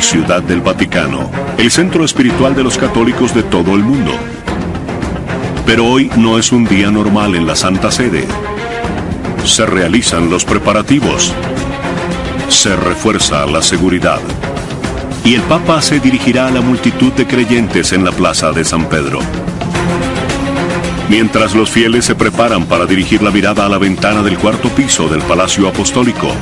Ciudad del Vaticano, el centro espiritual de los católicos de todo el mundo. Pero hoy no es un día normal en la Santa Sede. Se realizan los preparativos. Se refuerza la seguridad. Y el Papa se dirigirá a la multitud de creyentes en la Plaza de San Pedro. Mientras los fieles se preparan para dirigir la mirada a la ventana del cuarto piso del Palacio Apostólico,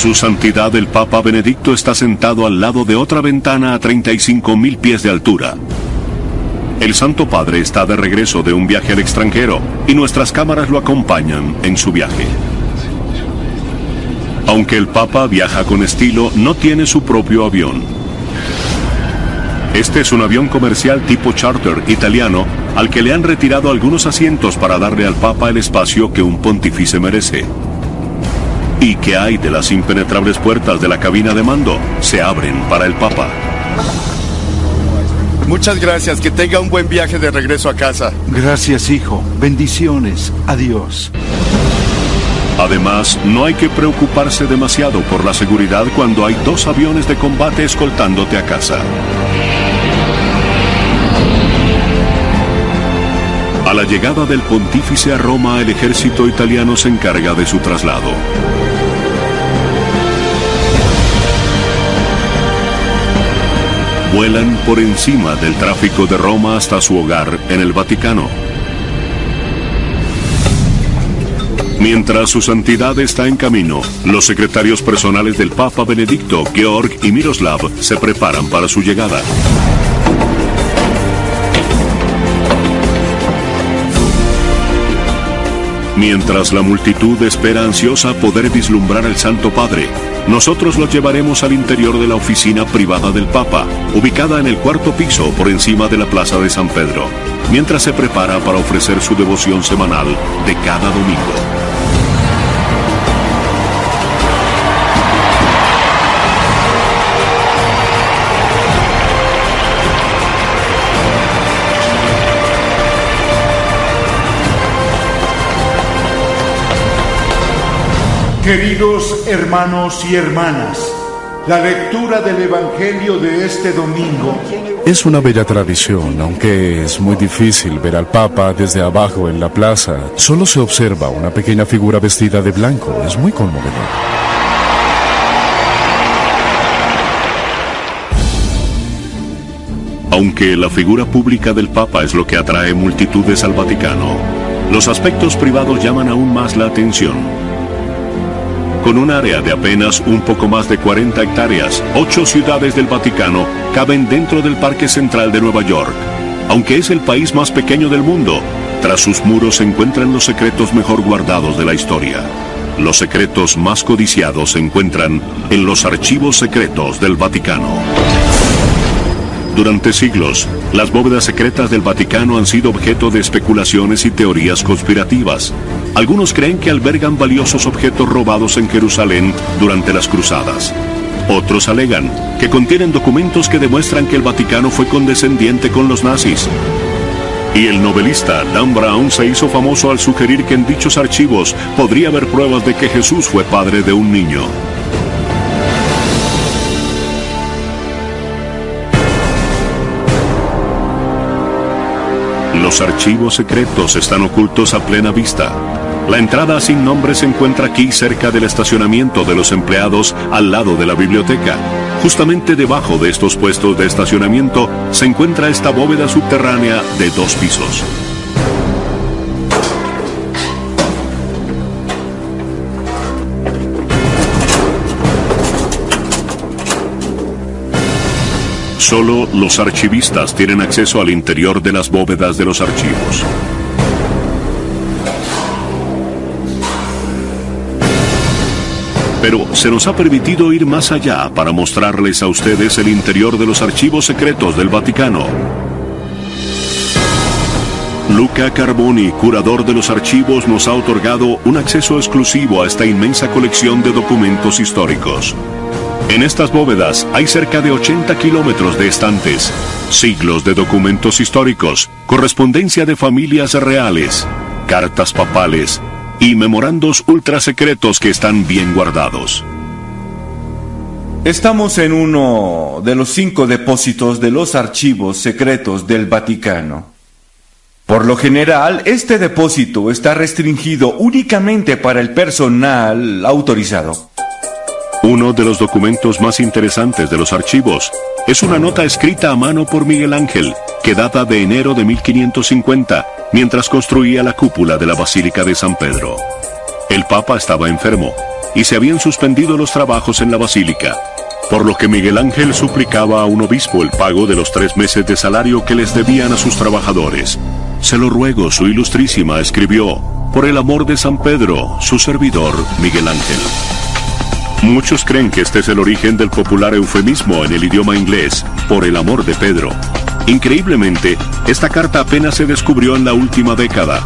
su Santidad el Papa Benedicto está sentado al lado de otra ventana a 35 mil pies de altura. El Santo Padre está de regreso de un viaje al extranjero y nuestras cámaras lo acompañan en su viaje. Aunque el Papa viaja con estilo, no tiene su propio avión. Este es un avión comercial tipo charter italiano al que le han retirado algunos asientos para darle al Papa el espacio que un pontífice merece. ¿Y qué hay de las impenetrables puertas de la cabina de mando? Se abren para el Papa. Muchas gracias, que tenga un buen viaje de regreso a casa. Gracias, hijo. Bendiciones. Adiós. Además, no hay que preocuparse demasiado por la seguridad cuando hay dos aviones de combate escoltándote a casa. A la llegada del pontífice a Roma, el ejército italiano se encarga de su traslado. Vuelan por encima del tráfico de Roma hasta su hogar en el Vaticano. Mientras su santidad está en camino, los secretarios personales del Papa Benedicto, Georg y Miroslav, se preparan para su llegada. Mientras la multitud espera ansiosa poder vislumbrar al Santo Padre, nosotros lo llevaremos al interior de la oficina privada del Papa, ubicada en el cuarto piso por encima de la Plaza de San Pedro, mientras se prepara para ofrecer su devoción semanal de cada domingo. Queridos hermanos y hermanas, la lectura del Evangelio de este domingo Es una bella tradición, aunque es muy difícil ver al Papa desde abajo en la plaza. Solo se observa una pequeña figura vestida de blanco. Es muy conmovedor. Aunque la figura pública del Papa es lo que atrae multitudes al Vaticano, los aspectos privados llaman aún más la atención. Con un área de apenas un poco más de 40 hectáreas, ocho ciudades del Vaticano caben dentro del Parque Central de Nueva York. Aunque es el país más pequeño del mundo, tras sus muros se encuentran los secretos mejor guardados de la historia. Los secretos más codiciados se encuentran en los archivos secretos del Vaticano. Durante siglos, las bóvedas secretas del Vaticano han sido objeto de especulaciones y teorías conspirativas. Algunos creen que albergan valiosos objetos robados en Jerusalén durante las cruzadas. Otros alegan que contienen documentos que demuestran que el Vaticano fue condescendiente con los nazis. Y el novelista Dan Brown se hizo famoso al sugerir que en dichos archivos podría haber pruebas de que Jesús fue padre de un niño. Los archivos secretos están ocultos a plena vista. La entrada sin nombre se encuentra aquí cerca del estacionamiento de los empleados al lado de la biblioteca. Justamente debajo de estos puestos de estacionamiento se encuentra esta bóveda subterránea de dos pisos. Solo los archivistas tienen acceso al interior de las bóvedas de los archivos. Pero se nos ha permitido ir más allá para mostrarles a ustedes el interior de los archivos secretos del Vaticano. Luca Carboni, curador de los archivos, nos ha otorgado un acceso exclusivo a esta inmensa colección de documentos históricos. En estas bóvedas hay cerca de 80 kilómetros de estantes, siglos de documentos históricos, correspondencia de familias reales, cartas papales y memorandos ultrasecretos que están bien guardados. Estamos en uno de los cinco depósitos de los archivos secretos del Vaticano. Por lo general, este depósito está restringido únicamente para el personal autorizado. Uno de los documentos más interesantes de los archivos es una nota escrita a mano por Miguel Ángel, que data de enero de 1550, mientras construía la cúpula de la Basílica de San Pedro. El Papa estaba enfermo y se habían suspendido los trabajos en la basílica, por lo que Miguel Ángel suplicaba a un obispo el pago de los tres meses de salario que les debían a sus trabajadores. Se lo ruego, su ilustrísima, escribió, por el amor de San Pedro, su servidor Miguel Ángel. Muchos creen que este es el origen del popular eufemismo en el idioma inglés, por el amor de Pedro. Increíblemente, esta carta apenas se descubrió en la última década.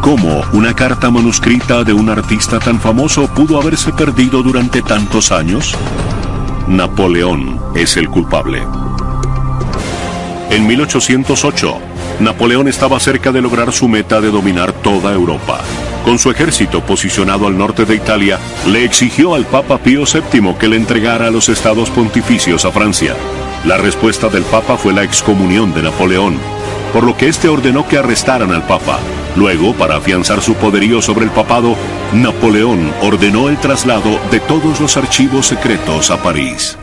¿Cómo una carta manuscrita de un artista tan famoso pudo haberse perdido durante tantos años? Napoleón es el culpable. En 1808, Napoleón estaba cerca de lograr su meta de dominar toda Europa. Con su ejército posicionado al norte de Italia, le exigió al Papa Pío VII que le entregara los estados pontificios a Francia. La respuesta del Papa fue la excomunión de Napoleón, por lo que éste ordenó que arrestaran al Papa. Luego, para afianzar su poderío sobre el papado, Napoleón ordenó el traslado de todos los archivos secretos a París.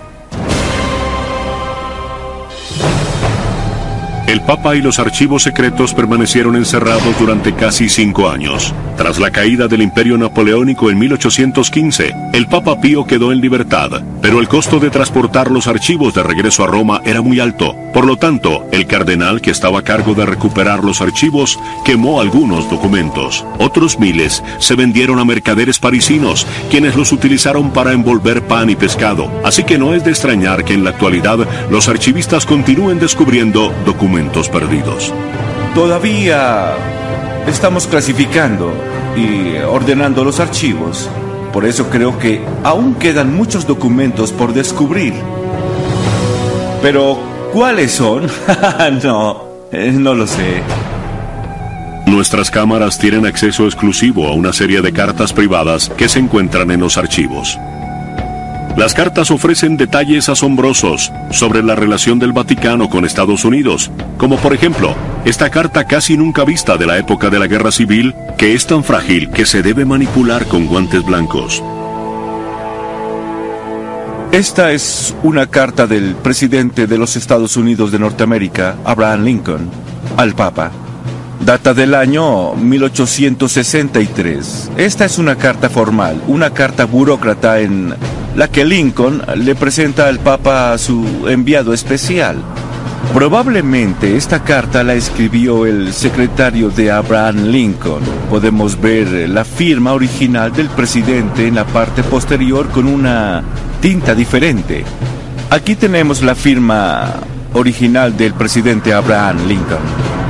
El Papa y los archivos secretos permanecieron encerrados durante casi cinco años. Tras la caída del Imperio Napoleónico en 1815, el Papa Pío quedó en libertad, pero el costo de transportar los archivos de regreso a Roma era muy alto. Por lo tanto, el cardenal que estaba a cargo de recuperar los archivos quemó algunos documentos. Otros miles se vendieron a mercaderes parisinos, quienes los utilizaron para envolver pan y pescado. Así que no es de extrañar que en la actualidad los archivistas continúen descubriendo documentos perdidos. Todavía estamos clasificando y ordenando los archivos. Por eso creo que aún quedan muchos documentos por descubrir. Pero, ¿cuáles son? no, eh, no lo sé. Nuestras cámaras tienen acceso exclusivo a una serie de cartas privadas que se encuentran en los archivos. Las cartas ofrecen detalles asombrosos sobre la relación del Vaticano con Estados Unidos, como por ejemplo, esta carta casi nunca vista de la época de la Guerra Civil, que es tan frágil que se debe manipular con guantes blancos. Esta es una carta del presidente de los Estados Unidos de Norteamérica, Abraham Lincoln, al Papa. Data del año 1863. Esta es una carta formal, una carta burócrata en la que Lincoln le presenta al Papa a su enviado especial. Probablemente esta carta la escribió el secretario de Abraham Lincoln. Podemos ver la firma original del presidente en la parte posterior con una tinta diferente. Aquí tenemos la firma original del presidente Abraham Lincoln.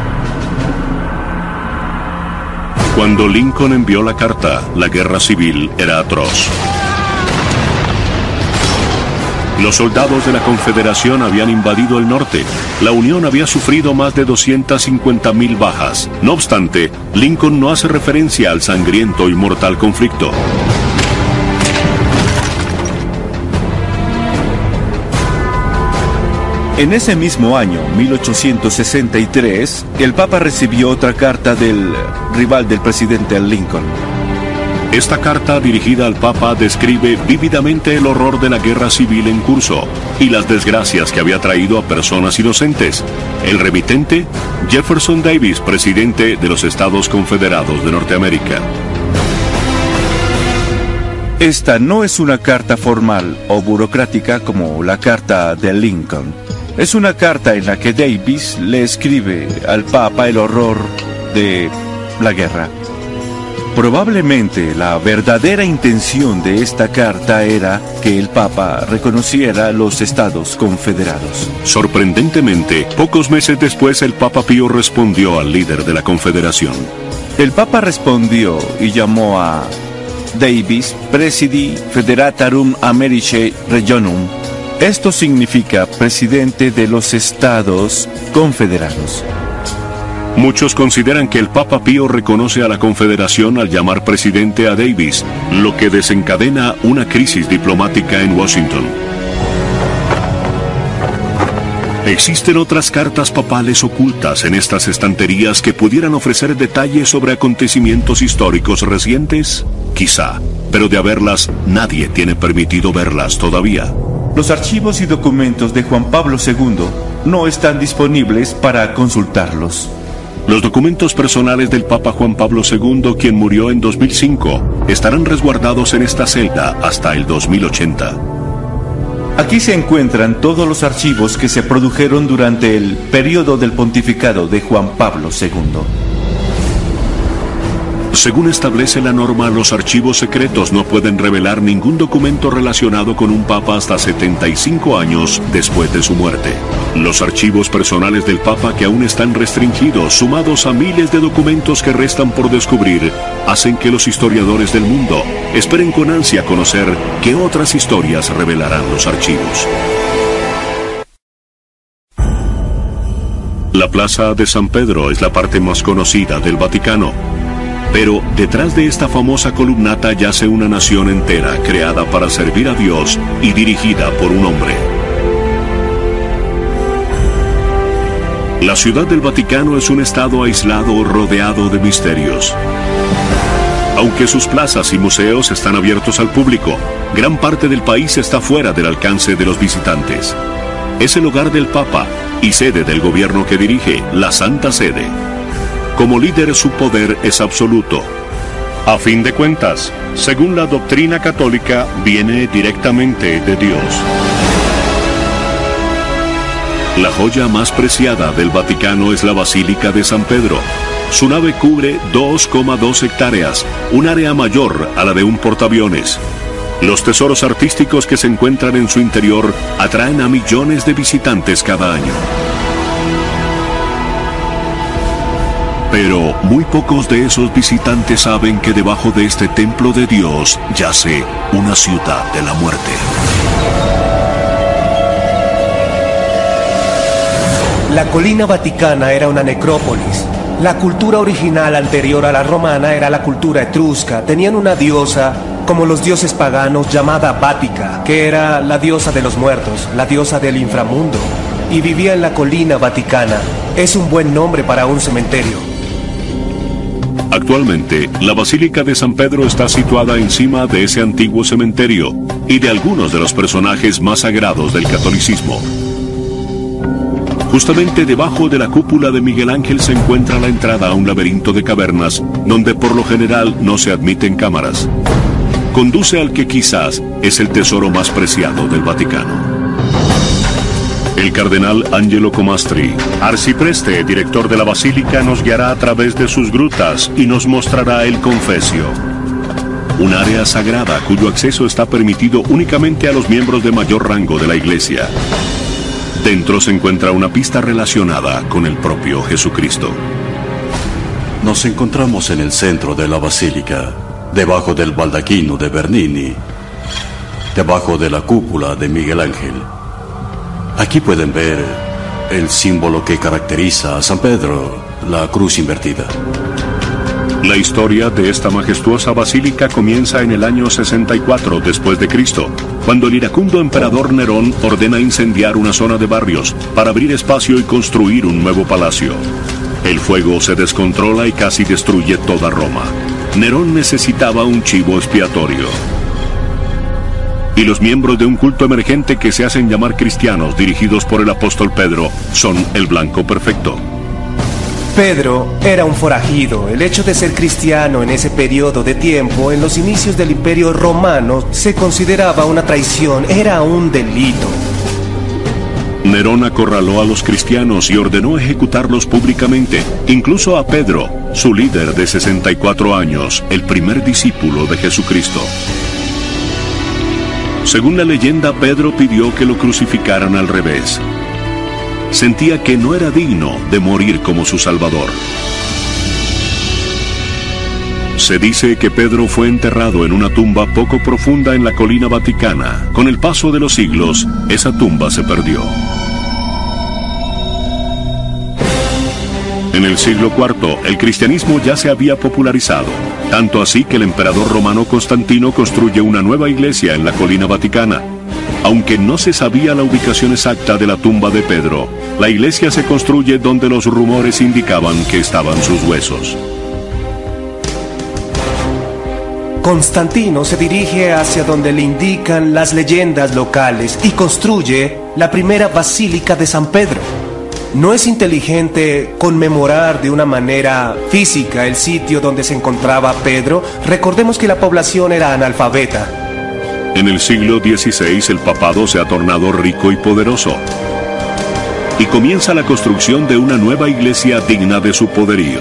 Cuando Lincoln envió la carta, la guerra civil era atroz. Los soldados de la Confederación habían invadido el norte. La Unión había sufrido más de 250.000 bajas. No obstante, Lincoln no hace referencia al sangriento y mortal conflicto. En ese mismo año, 1863, el Papa recibió otra carta del rival del presidente Lincoln. Esta carta dirigida al Papa describe vívidamente el horror de la guerra civil en curso y las desgracias que había traído a personas inocentes. El remitente, Jefferson Davis, presidente de los Estados Confederados de Norteamérica. Esta no es una carta formal o burocrática como la carta de Lincoln. Es una carta en la que Davis le escribe al Papa el horror de la guerra. Probablemente la verdadera intención de esta carta era que el Papa reconociera los Estados Confederados. Sorprendentemente, pocos meses después el Papa Pío respondió al líder de la Confederación. El Papa respondió y llamó a Davis Presidi Federatarum Americae Regionum. Esto significa presidente de los Estados Confederados. Muchos consideran que el Papa Pío reconoce a la Confederación al llamar presidente a Davis, lo que desencadena una crisis diplomática en Washington. ¿Existen otras cartas papales ocultas en estas estanterías que pudieran ofrecer detalles sobre acontecimientos históricos recientes? Quizá, pero de haberlas, nadie tiene permitido verlas todavía. Los archivos y documentos de Juan Pablo II no están disponibles para consultarlos. Los documentos personales del Papa Juan Pablo II, quien murió en 2005, estarán resguardados en esta celda hasta el 2080. Aquí se encuentran todos los archivos que se produjeron durante el periodo del pontificado de Juan Pablo II. Según establece la norma, los archivos secretos no pueden revelar ningún documento relacionado con un papa hasta 75 años después de su muerte. Los archivos personales del papa que aún están restringidos, sumados a miles de documentos que restan por descubrir, hacen que los historiadores del mundo esperen con ansia conocer qué otras historias revelarán los archivos. La Plaza de San Pedro es la parte más conocida del Vaticano pero detrás de esta famosa columnata yace una nación entera creada para servir a Dios y dirigida por un hombre. La ciudad del Vaticano es un estado aislado rodeado de misterios. Aunque sus plazas y museos están abiertos al público, gran parte del país está fuera del alcance de los visitantes. Es el hogar del Papa y sede del gobierno que dirige, la Santa Sede. Como líder su poder es absoluto. A fin de cuentas, según la doctrina católica, viene directamente de Dios. La joya más preciada del Vaticano es la Basílica de San Pedro. Su nave cubre 2,2 hectáreas, un área mayor a la de un portaaviones. Los tesoros artísticos que se encuentran en su interior atraen a millones de visitantes cada año. Pero muy pocos de esos visitantes saben que debajo de este templo de Dios yace una ciudad de la muerte. La colina vaticana era una necrópolis. La cultura original anterior a la romana era la cultura etrusca. Tenían una diosa, como los dioses paganos, llamada Vática, que era la diosa de los muertos, la diosa del inframundo. Y vivía en la colina vaticana. Es un buen nombre para un cementerio. Actualmente, la Basílica de San Pedro está situada encima de ese antiguo cementerio y de algunos de los personajes más sagrados del catolicismo. Justamente debajo de la cúpula de Miguel Ángel se encuentra la entrada a un laberinto de cavernas donde por lo general no se admiten cámaras. Conduce al que quizás es el tesoro más preciado del Vaticano. El cardenal Angelo Comastri, arcipreste, director de la basílica, nos guiará a través de sus grutas y nos mostrará el confesio. Un área sagrada cuyo acceso está permitido únicamente a los miembros de mayor rango de la iglesia. Dentro se encuentra una pista relacionada con el propio Jesucristo. Nos encontramos en el centro de la basílica, debajo del baldaquino de Bernini, debajo de la cúpula de Miguel Ángel. Aquí pueden ver el símbolo que caracteriza a San Pedro, la cruz invertida. La historia de esta majestuosa basílica comienza en el año 64 después de Cristo, cuando el iracundo emperador Nerón ordena incendiar una zona de barrios para abrir espacio y construir un nuevo palacio. El fuego se descontrola y casi destruye toda Roma. Nerón necesitaba un chivo expiatorio y los miembros de un culto emergente que se hacen llamar cristianos dirigidos por el apóstol Pedro son el blanco perfecto. Pedro era un forajido. El hecho de ser cristiano en ese periodo de tiempo, en los inicios del imperio romano, se consideraba una traición, era un delito. Nerón acorraló a los cristianos y ordenó ejecutarlos públicamente, incluso a Pedro, su líder de 64 años, el primer discípulo de Jesucristo. Según la leyenda, Pedro pidió que lo crucificaran al revés. Sentía que no era digno de morir como su Salvador. Se dice que Pedro fue enterrado en una tumba poco profunda en la colina vaticana. Con el paso de los siglos, esa tumba se perdió. En el siglo IV, el cristianismo ya se había popularizado, tanto así que el emperador romano Constantino construye una nueva iglesia en la colina vaticana. Aunque no se sabía la ubicación exacta de la tumba de Pedro, la iglesia se construye donde los rumores indicaban que estaban sus huesos. Constantino se dirige hacia donde le indican las leyendas locales y construye la primera basílica de San Pedro. No es inteligente conmemorar de una manera física el sitio donde se encontraba Pedro. Recordemos que la población era analfabeta. En el siglo XVI el papado se ha tornado rico y poderoso. Y comienza la construcción de una nueva iglesia digna de su poderío.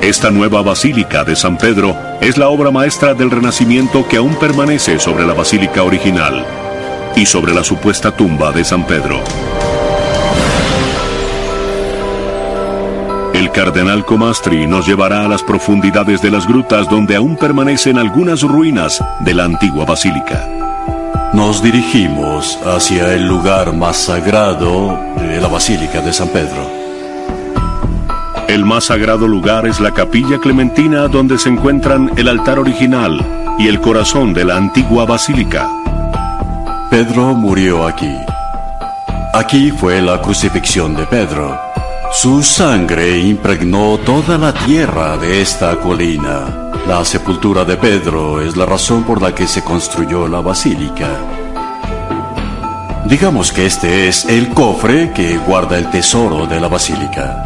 Esta nueva basílica de San Pedro es la obra maestra del Renacimiento que aún permanece sobre la basílica original y sobre la supuesta tumba de San Pedro. El cardenal Comastri nos llevará a las profundidades de las grutas donde aún permanecen algunas ruinas de la antigua basílica. Nos dirigimos hacia el lugar más sagrado de la Basílica de San Pedro. El más sagrado lugar es la capilla clementina donde se encuentran el altar original y el corazón de la antigua basílica. Pedro murió aquí. Aquí fue la crucifixión de Pedro. Su sangre impregnó toda la tierra de esta colina. La sepultura de Pedro es la razón por la que se construyó la basílica. Digamos que este es el cofre que guarda el tesoro de la basílica.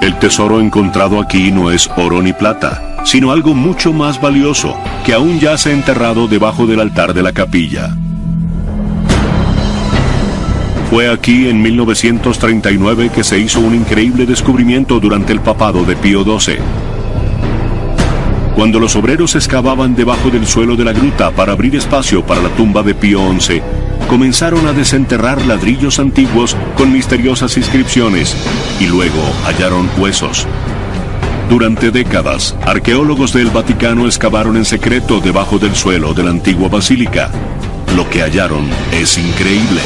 El tesoro encontrado aquí no es oro ni plata, sino algo mucho más valioso, que aún yace enterrado debajo del altar de la capilla. Fue aquí en 1939 que se hizo un increíble descubrimiento durante el papado de Pío XII. Cuando los obreros excavaban debajo del suelo de la gruta para abrir espacio para la tumba de Pío XI, comenzaron a desenterrar ladrillos antiguos con misteriosas inscripciones y luego hallaron huesos. Durante décadas, arqueólogos del Vaticano excavaron en secreto debajo del suelo de la antigua basílica. Lo que hallaron es increíble.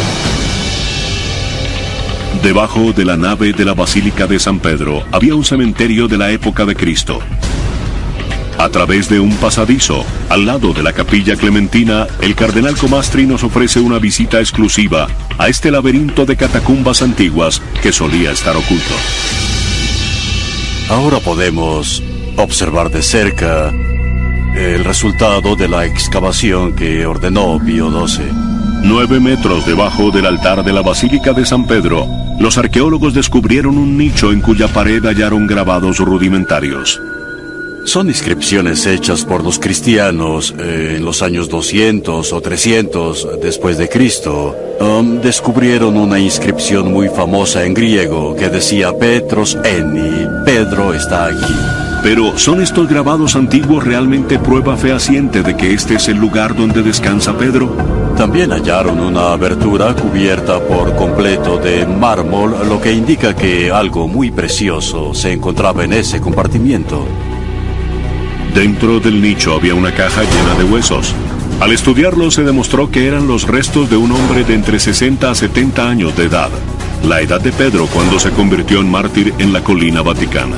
Debajo de la nave de la Basílica de San Pedro había un cementerio de la época de Cristo. A través de un pasadizo, al lado de la capilla clementina, el cardenal Comastri nos ofrece una visita exclusiva a este laberinto de catacumbas antiguas que solía estar oculto. Ahora podemos observar de cerca el resultado de la excavación que ordenó Pío XII. Nueve metros debajo del altar de la Basílica de San Pedro, los arqueólogos descubrieron un nicho en cuya pared hallaron grabados rudimentarios. Son inscripciones hechas por los cristianos eh, en los años 200 o 300 después de Cristo. Um, descubrieron una inscripción muy famosa en griego que decía Petros Eni, Pedro está aquí. Pero ¿son estos grabados antiguos realmente prueba fehaciente de que este es el lugar donde descansa Pedro? También hallaron una abertura cubierta por completo de mármol, lo que indica que algo muy precioso se encontraba en ese compartimiento. Dentro del nicho había una caja llena de huesos. Al estudiarlo se demostró que eran los restos de un hombre de entre 60 a 70 años de edad, la edad de Pedro cuando se convirtió en mártir en la colina vaticana.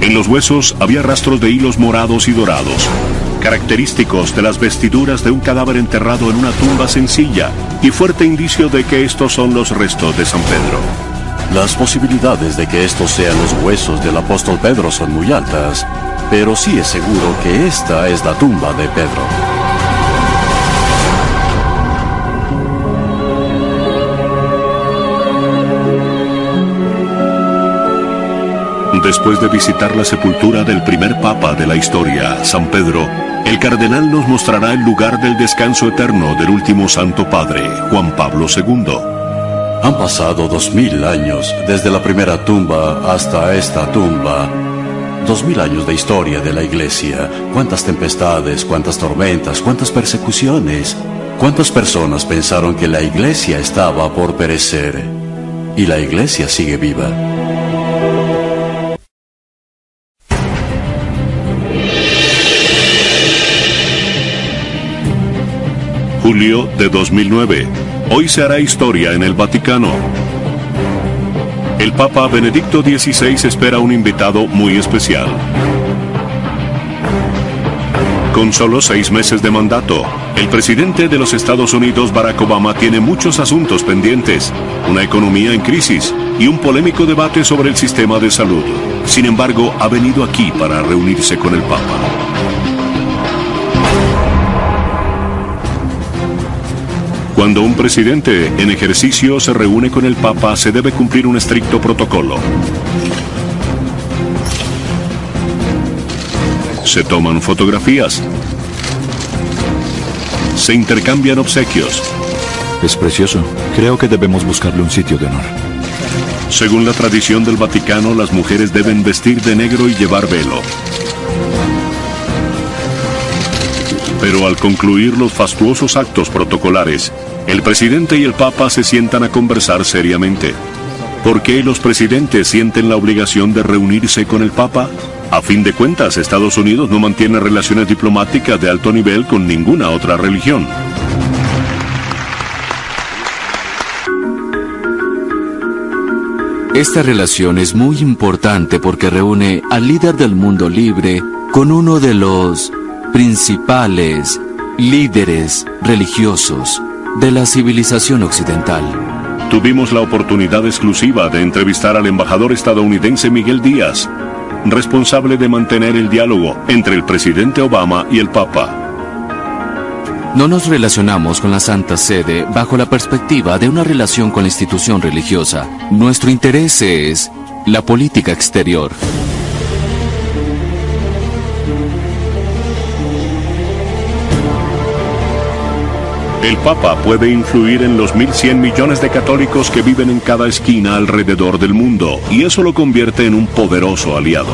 En los huesos había rastros de hilos morados y dorados, característicos de las vestiduras de un cadáver enterrado en una tumba sencilla y fuerte indicio de que estos son los restos de San Pedro. Las posibilidades de que estos sean los huesos del apóstol Pedro son muy altas, pero sí es seguro que esta es la tumba de Pedro. Después de visitar la sepultura del primer papa de la historia, San Pedro, el cardenal nos mostrará el lugar del descanso eterno del último Santo Padre, Juan Pablo II. Han pasado dos mil años desde la primera tumba hasta esta tumba. Dos mil años de historia de la iglesia. Cuántas tempestades, cuántas tormentas, cuántas persecuciones. Cuántas personas pensaron que la iglesia estaba por perecer. Y la iglesia sigue viva. De 2009. Hoy se hará historia en el Vaticano. El Papa Benedicto XVI espera un invitado muy especial. Con solo seis meses de mandato, el presidente de los Estados Unidos, Barack Obama, tiene muchos asuntos pendientes, una economía en crisis y un polémico debate sobre el sistema de salud. Sin embargo, ha venido aquí para reunirse con el Papa. Cuando un presidente en ejercicio se reúne con el Papa, se debe cumplir un estricto protocolo. Se toman fotografías. Se intercambian obsequios. Es precioso. Creo que debemos buscarle un sitio de honor. Según la tradición del Vaticano, las mujeres deben vestir de negro y llevar velo. Pero al concluir los fastuosos actos protocolares, el presidente y el papa se sientan a conversar seriamente. ¿Por qué los presidentes sienten la obligación de reunirse con el papa? A fin de cuentas, Estados Unidos no mantiene relaciones diplomáticas de alto nivel con ninguna otra religión. Esta relación es muy importante porque reúne al líder del mundo libre con uno de los principales líderes religiosos de la civilización occidental. Tuvimos la oportunidad exclusiva de entrevistar al embajador estadounidense Miguel Díaz, responsable de mantener el diálogo entre el presidente Obama y el Papa. No nos relacionamos con la Santa Sede bajo la perspectiva de una relación con la institución religiosa. Nuestro interés es la política exterior. El Papa puede influir en los 1.100 millones de católicos que viven en cada esquina alrededor del mundo, y eso lo convierte en un poderoso aliado.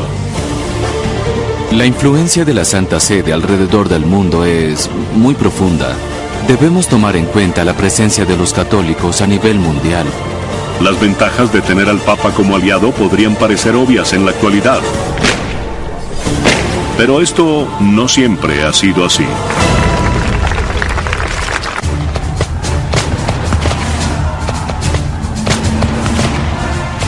La influencia de la Santa Sede alrededor del mundo es muy profunda. Debemos tomar en cuenta la presencia de los católicos a nivel mundial. Las ventajas de tener al Papa como aliado podrían parecer obvias en la actualidad. Pero esto no siempre ha sido así.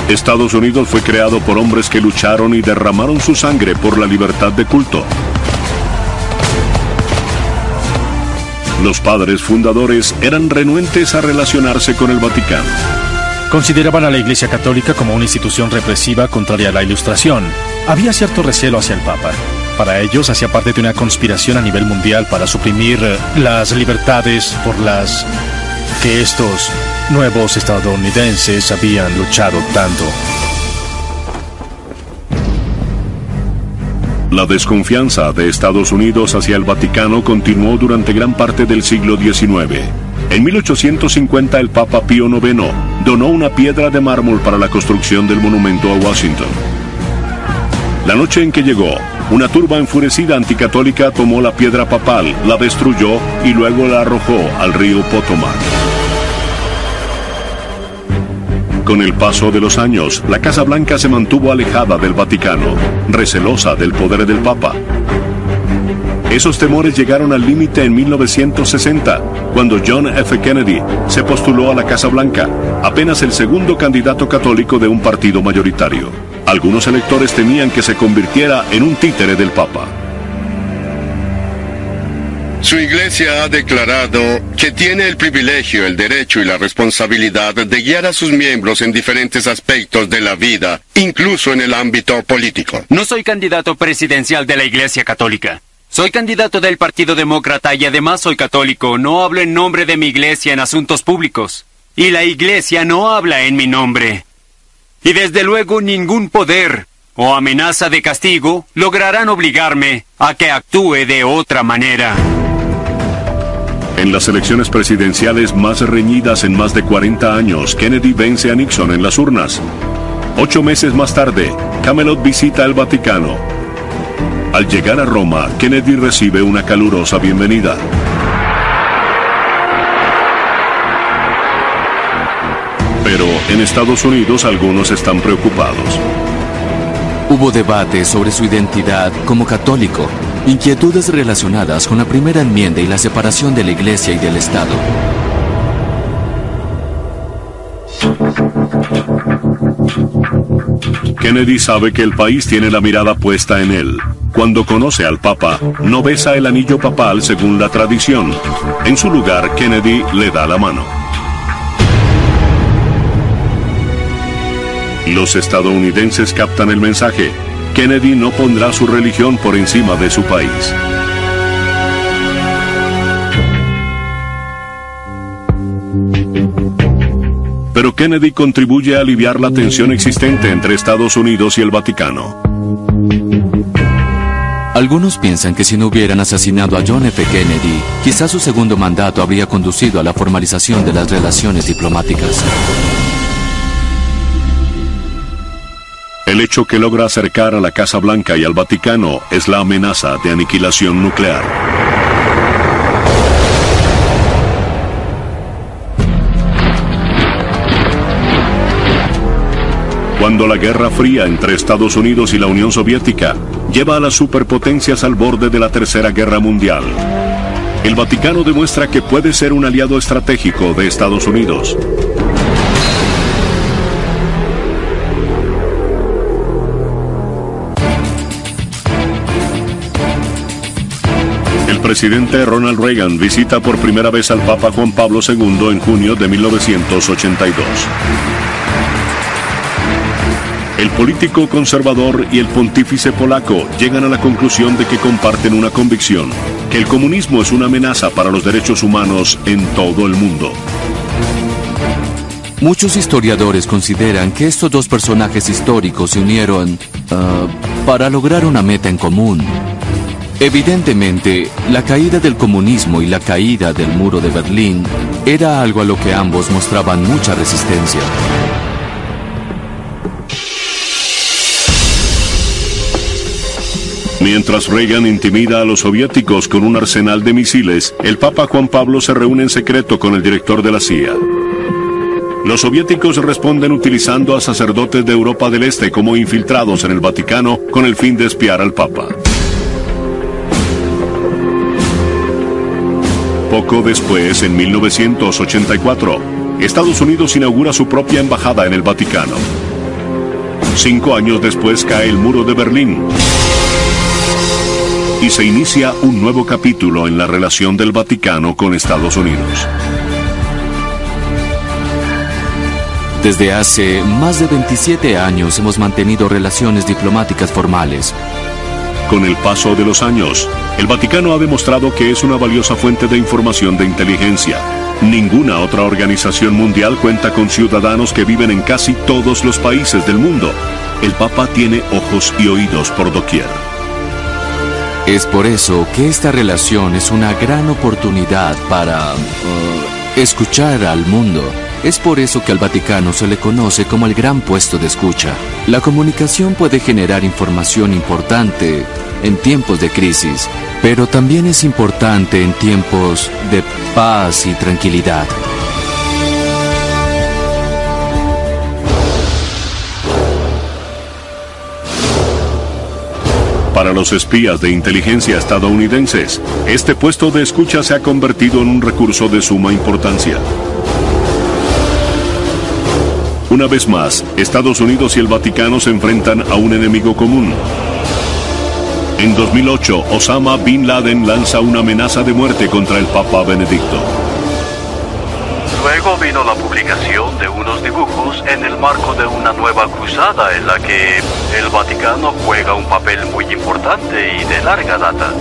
Estados Unidos fue creado por hombres que lucharon y derramaron su sangre por la libertad de culto. Los padres fundadores eran renuentes a relacionarse con el Vaticano. Consideraban a la Iglesia Católica como una institución represiva contraria a la Ilustración. Había cierto recelo hacia el Papa. Para ellos hacía parte de una conspiración a nivel mundial para suprimir las libertades por las que estos nuevos estadounidenses habían luchado tanto. La desconfianza de Estados Unidos hacia el Vaticano continuó durante gran parte del siglo XIX. En 1850 el Papa Pío IX donó una piedra de mármol para la construcción del monumento a Washington. La noche en que llegó, una turba enfurecida anticatólica tomó la piedra papal, la destruyó y luego la arrojó al río Potomac. Con el paso de los años, la Casa Blanca se mantuvo alejada del Vaticano, recelosa del poder del Papa. Esos temores llegaron al límite en 1960, cuando John F. Kennedy se postuló a la Casa Blanca, apenas el segundo candidato católico de un partido mayoritario. Algunos electores temían que se convirtiera en un títere del Papa. Su iglesia ha declarado que tiene el privilegio, el derecho y la responsabilidad de guiar a sus miembros en diferentes aspectos de la vida, incluso en el ámbito político. No soy candidato presidencial de la Iglesia Católica. Soy candidato del Partido Demócrata y además soy católico. No hablo en nombre de mi iglesia en asuntos públicos. Y la iglesia no habla en mi nombre. Y desde luego ningún poder o amenaza de castigo lograrán obligarme a que actúe de otra manera. En las elecciones presidenciales más reñidas en más de 40 años, Kennedy vence a Nixon en las urnas. Ocho meses más tarde, Camelot visita el Vaticano. Al llegar a Roma, Kennedy recibe una calurosa bienvenida. Pero en Estados Unidos algunos están preocupados. Hubo debate sobre su identidad como católico, inquietudes relacionadas con la primera enmienda y la separación de la Iglesia y del Estado. Kennedy sabe que el país tiene la mirada puesta en él. Cuando conoce al Papa, no besa el anillo papal según la tradición. En su lugar, Kennedy le da la mano. Los estadounidenses captan el mensaje. Kennedy no pondrá su religión por encima de su país. Pero Kennedy contribuye a aliviar la tensión existente entre Estados Unidos y el Vaticano. Algunos piensan que si no hubieran asesinado a John F. Kennedy, quizás su segundo mandato habría conducido a la formalización de las relaciones diplomáticas. El hecho que logra acercar a la Casa Blanca y al Vaticano es la amenaza de aniquilación nuclear. Cuando la Guerra Fría entre Estados Unidos y la Unión Soviética lleva a las superpotencias al borde de la Tercera Guerra Mundial, el Vaticano demuestra que puede ser un aliado estratégico de Estados Unidos. Presidente Ronald Reagan visita por primera vez al Papa Juan Pablo II en junio de 1982. El político conservador y el pontífice polaco llegan a la conclusión de que comparten una convicción, que el comunismo es una amenaza para los derechos humanos en todo el mundo. Muchos historiadores consideran que estos dos personajes históricos se unieron ah, para lograr una meta en común. Evidentemente, la caída del comunismo y la caída del muro de Berlín era algo a lo que ambos mostraban mucha resistencia. Mientras Reagan intimida a los soviéticos con un arsenal de misiles, el Papa Juan Pablo se reúne en secreto con el director de la CIA. Los soviéticos responden utilizando a sacerdotes de Europa del Este como infiltrados en el Vaticano con el fin de espiar al Papa. Poco después, en 1984, Estados Unidos inaugura su propia embajada en el Vaticano. Cinco años después cae el muro de Berlín y se inicia un nuevo capítulo en la relación del Vaticano con Estados Unidos. Desde hace más de 27 años hemos mantenido relaciones diplomáticas formales. Con el paso de los años, el Vaticano ha demostrado que es una valiosa fuente de información de inteligencia. Ninguna otra organización mundial cuenta con ciudadanos que viven en casi todos los países del mundo. El Papa tiene ojos y oídos por doquier. Es por eso que esta relación es una gran oportunidad para uh, escuchar al mundo. Es por eso que al Vaticano se le conoce como el gran puesto de escucha. La comunicación puede generar información importante en tiempos de crisis, pero también es importante en tiempos de paz y tranquilidad. Para los espías de inteligencia estadounidenses, este puesto de escucha se ha convertido en un recurso de suma importancia. Una vez más, Estados Unidos y el Vaticano se enfrentan a un enemigo común. En 2008, Osama Bin Laden lanza una amenaza de muerte contra el Papa Benedicto. Luego vino la publicación de unos dibujos en el marco de una nueva cruzada en la que el Vaticano juega un papel muy importante y de larga data.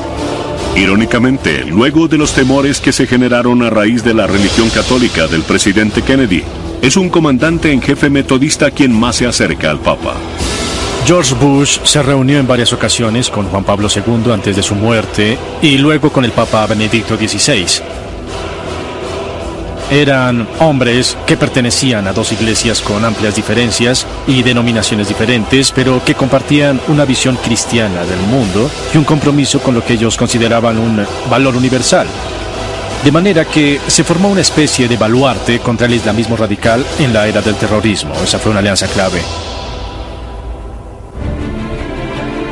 Irónicamente, luego de los temores que se generaron a raíz de la religión católica del presidente Kennedy, es un comandante en jefe metodista quien más se acerca al Papa. George Bush se reunió en varias ocasiones con Juan Pablo II antes de su muerte y luego con el Papa Benedicto XVI. Eran hombres que pertenecían a dos iglesias con amplias diferencias y denominaciones diferentes, pero que compartían una visión cristiana del mundo y un compromiso con lo que ellos consideraban un valor universal. De manera que se formó una especie de baluarte contra el islamismo radical en la era del terrorismo. Esa fue una alianza clave.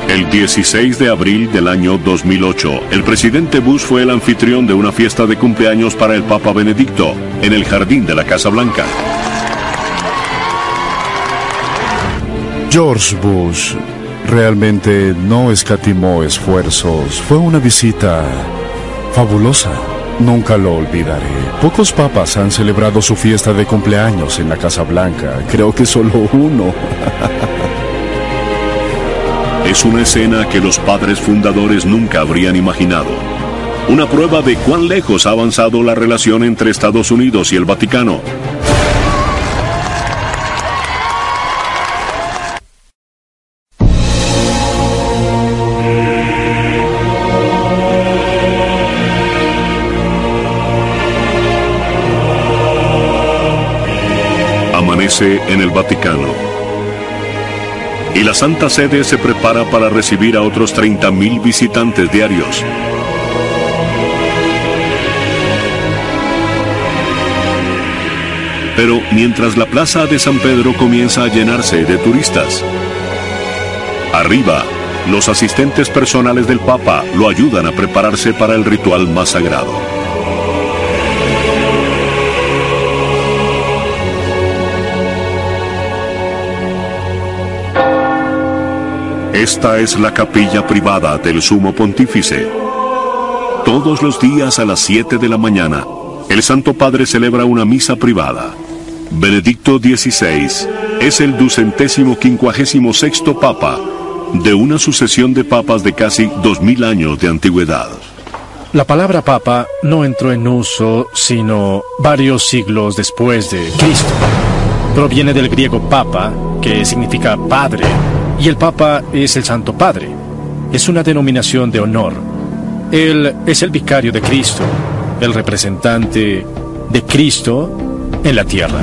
El 16 de abril del año 2008, el presidente Bush fue el anfitrión de una fiesta de cumpleaños para el Papa Benedicto en el jardín de la Casa Blanca. George Bush realmente no escatimó esfuerzos. Fue una visita fabulosa. Nunca lo olvidaré. Pocos papas han celebrado su fiesta de cumpleaños en la Casa Blanca. Creo que solo uno. Es una escena que los padres fundadores nunca habrían imaginado. Una prueba de cuán lejos ha avanzado la relación entre Estados Unidos y el Vaticano. En el Vaticano y la Santa Sede se prepara para recibir a otros 30.000 visitantes diarios. Pero mientras la plaza de San Pedro comienza a llenarse de turistas, arriba, los asistentes personales del Papa lo ayudan a prepararse para el ritual más sagrado. Esta es la capilla privada del sumo pontífice. Todos los días a las 7 de la mañana, el Santo Padre celebra una misa privada. Benedicto XVI es el ducentésimo quincuagésimo sexto Papa de una sucesión de papas de casi dos mil años de antigüedad. La palabra papa no entró en uso sino varios siglos después de Cristo. Proviene del griego papa, que significa padre, y el Papa es el Santo Padre. Es una denominación de honor. Él es el vicario de Cristo, el representante de Cristo en la tierra.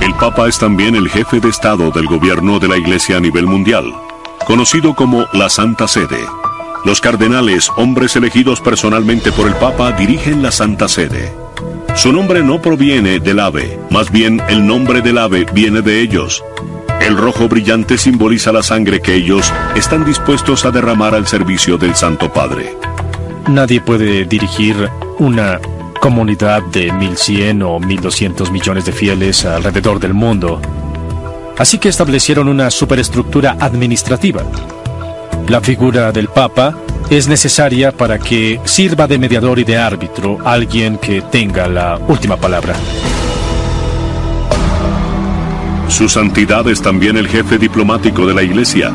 El Papa es también el jefe de Estado del gobierno de la Iglesia a nivel mundial, conocido como la Santa Sede. Los cardenales, hombres elegidos personalmente por el Papa, dirigen la Santa Sede. Su nombre no proviene del ave, más bien el nombre del ave viene de ellos. El rojo brillante simboliza la sangre que ellos están dispuestos a derramar al servicio del Santo Padre. Nadie puede dirigir una comunidad de 1100 o 1200 millones de fieles alrededor del mundo. Así que establecieron una superestructura administrativa. La figura del Papa es necesaria para que sirva de mediador y de árbitro alguien que tenga la última palabra. Su santidad es también el jefe diplomático de la Iglesia.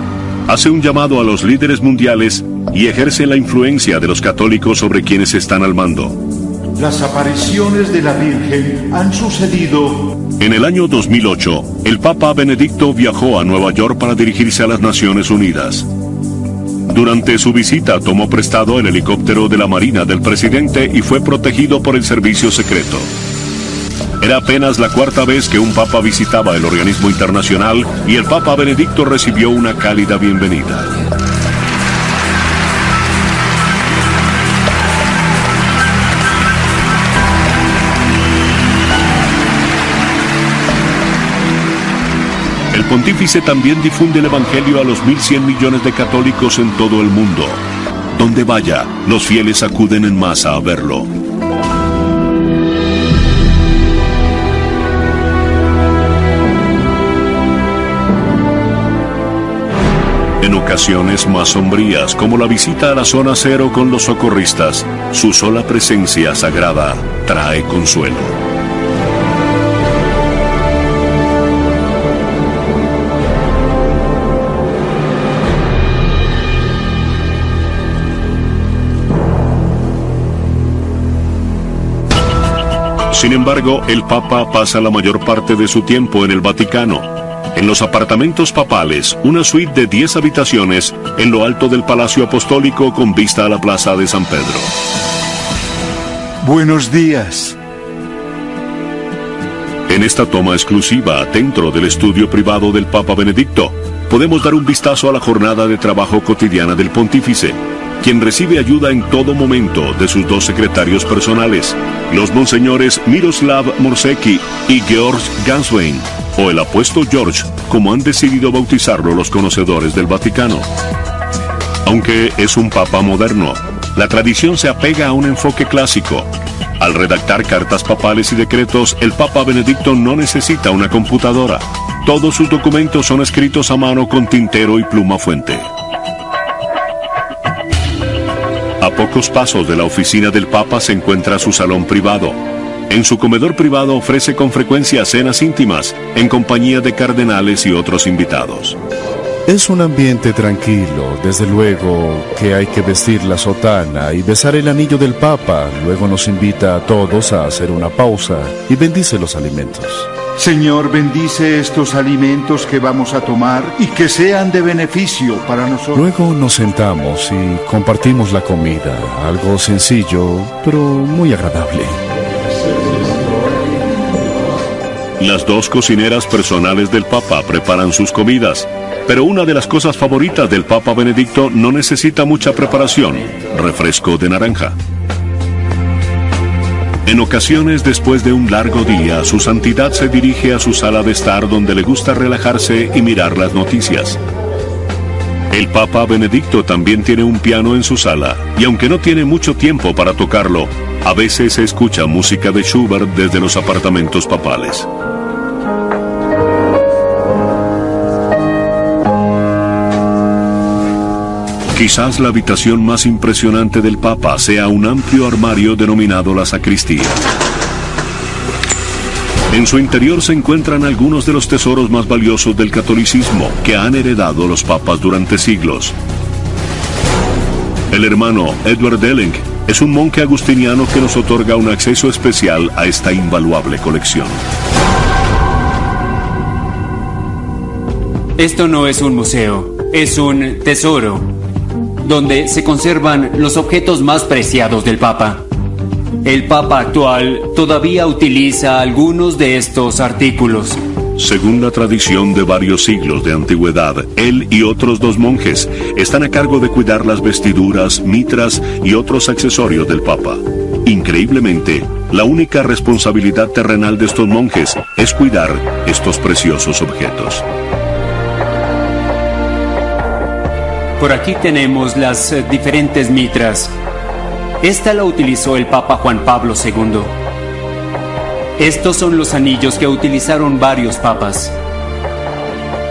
Hace un llamado a los líderes mundiales y ejerce la influencia de los católicos sobre quienes están al mando. Las apariciones de la Virgen han sucedido. En el año 2008, el Papa Benedicto viajó a Nueva York para dirigirse a las Naciones Unidas. Durante su visita tomó prestado el helicóptero de la Marina del presidente y fue protegido por el servicio secreto. Era apenas la cuarta vez que un papa visitaba el organismo internacional y el Papa Benedicto recibió una cálida bienvenida. Pontífice también difunde el Evangelio a los 1.100 millones de católicos en todo el mundo. Donde vaya, los fieles acuden en masa a verlo. En ocasiones más sombrías, como la visita a la zona cero con los socorristas, su sola presencia sagrada trae consuelo. Sin embargo, el Papa pasa la mayor parte de su tiempo en el Vaticano. en los apartamentos papales, una suite de 10 habitaciones en lo alto del Palacio Apostólico con vista a la Plaza de San Pedro. Buenos días. En esta toma exclusiva dentro del estudio privado del Papa Benedicto, podemos dar un vistazo a la jornada de trabajo cotidiana del pontífice, quien recibe ayuda en todo momento de sus dos secretarios personales, los monseñores Miroslav Morsecki y Georg Ganswein, o el apuesto George, como han decidido bautizarlo los conocedores del Vaticano. Aunque es un papa moderno, la tradición se apega a un enfoque clásico. Al redactar cartas papales y decretos, el Papa Benedicto no necesita una computadora. Todos sus documentos son escritos a mano con tintero y pluma fuente. A pocos pasos de la oficina del Papa se encuentra su salón privado. En su comedor privado ofrece con frecuencia cenas íntimas en compañía de cardenales y otros invitados. Es un ambiente tranquilo, desde luego que hay que vestir la sotana y besar el anillo del Papa. Luego nos invita a todos a hacer una pausa y bendice los alimentos. Señor, bendice estos alimentos que vamos a tomar y que sean de beneficio para nosotros. Luego nos sentamos y compartimos la comida, algo sencillo, pero muy agradable. Las dos cocineras personales del Papa preparan sus comidas, pero una de las cosas favoritas del Papa Benedicto no necesita mucha preparación, refresco de naranja. En ocasiones, después de un largo día, su santidad se dirige a su sala de estar donde le gusta relajarse y mirar las noticias. El Papa Benedicto también tiene un piano en su sala, y aunque no tiene mucho tiempo para tocarlo, a veces se escucha música de Schubert desde los apartamentos papales. Quizás la habitación más impresionante del Papa sea un amplio armario denominado la sacristía. En su interior se encuentran algunos de los tesoros más valiosos del catolicismo que han heredado los papas durante siglos. El hermano Edward Delling es un monje agustiniano que nos otorga un acceso especial a esta invaluable colección. Esto no es un museo, es un tesoro, donde se conservan los objetos más preciados del Papa. El Papa actual todavía utiliza algunos de estos artículos. Según la tradición de varios siglos de antigüedad, él y otros dos monjes están a cargo de cuidar las vestiduras, mitras y otros accesorios del Papa. Increíblemente, la única responsabilidad terrenal de estos monjes es cuidar estos preciosos objetos. Por aquí tenemos las eh, diferentes mitras. Esta la utilizó el Papa Juan Pablo II. Estos son los anillos que utilizaron varios papas.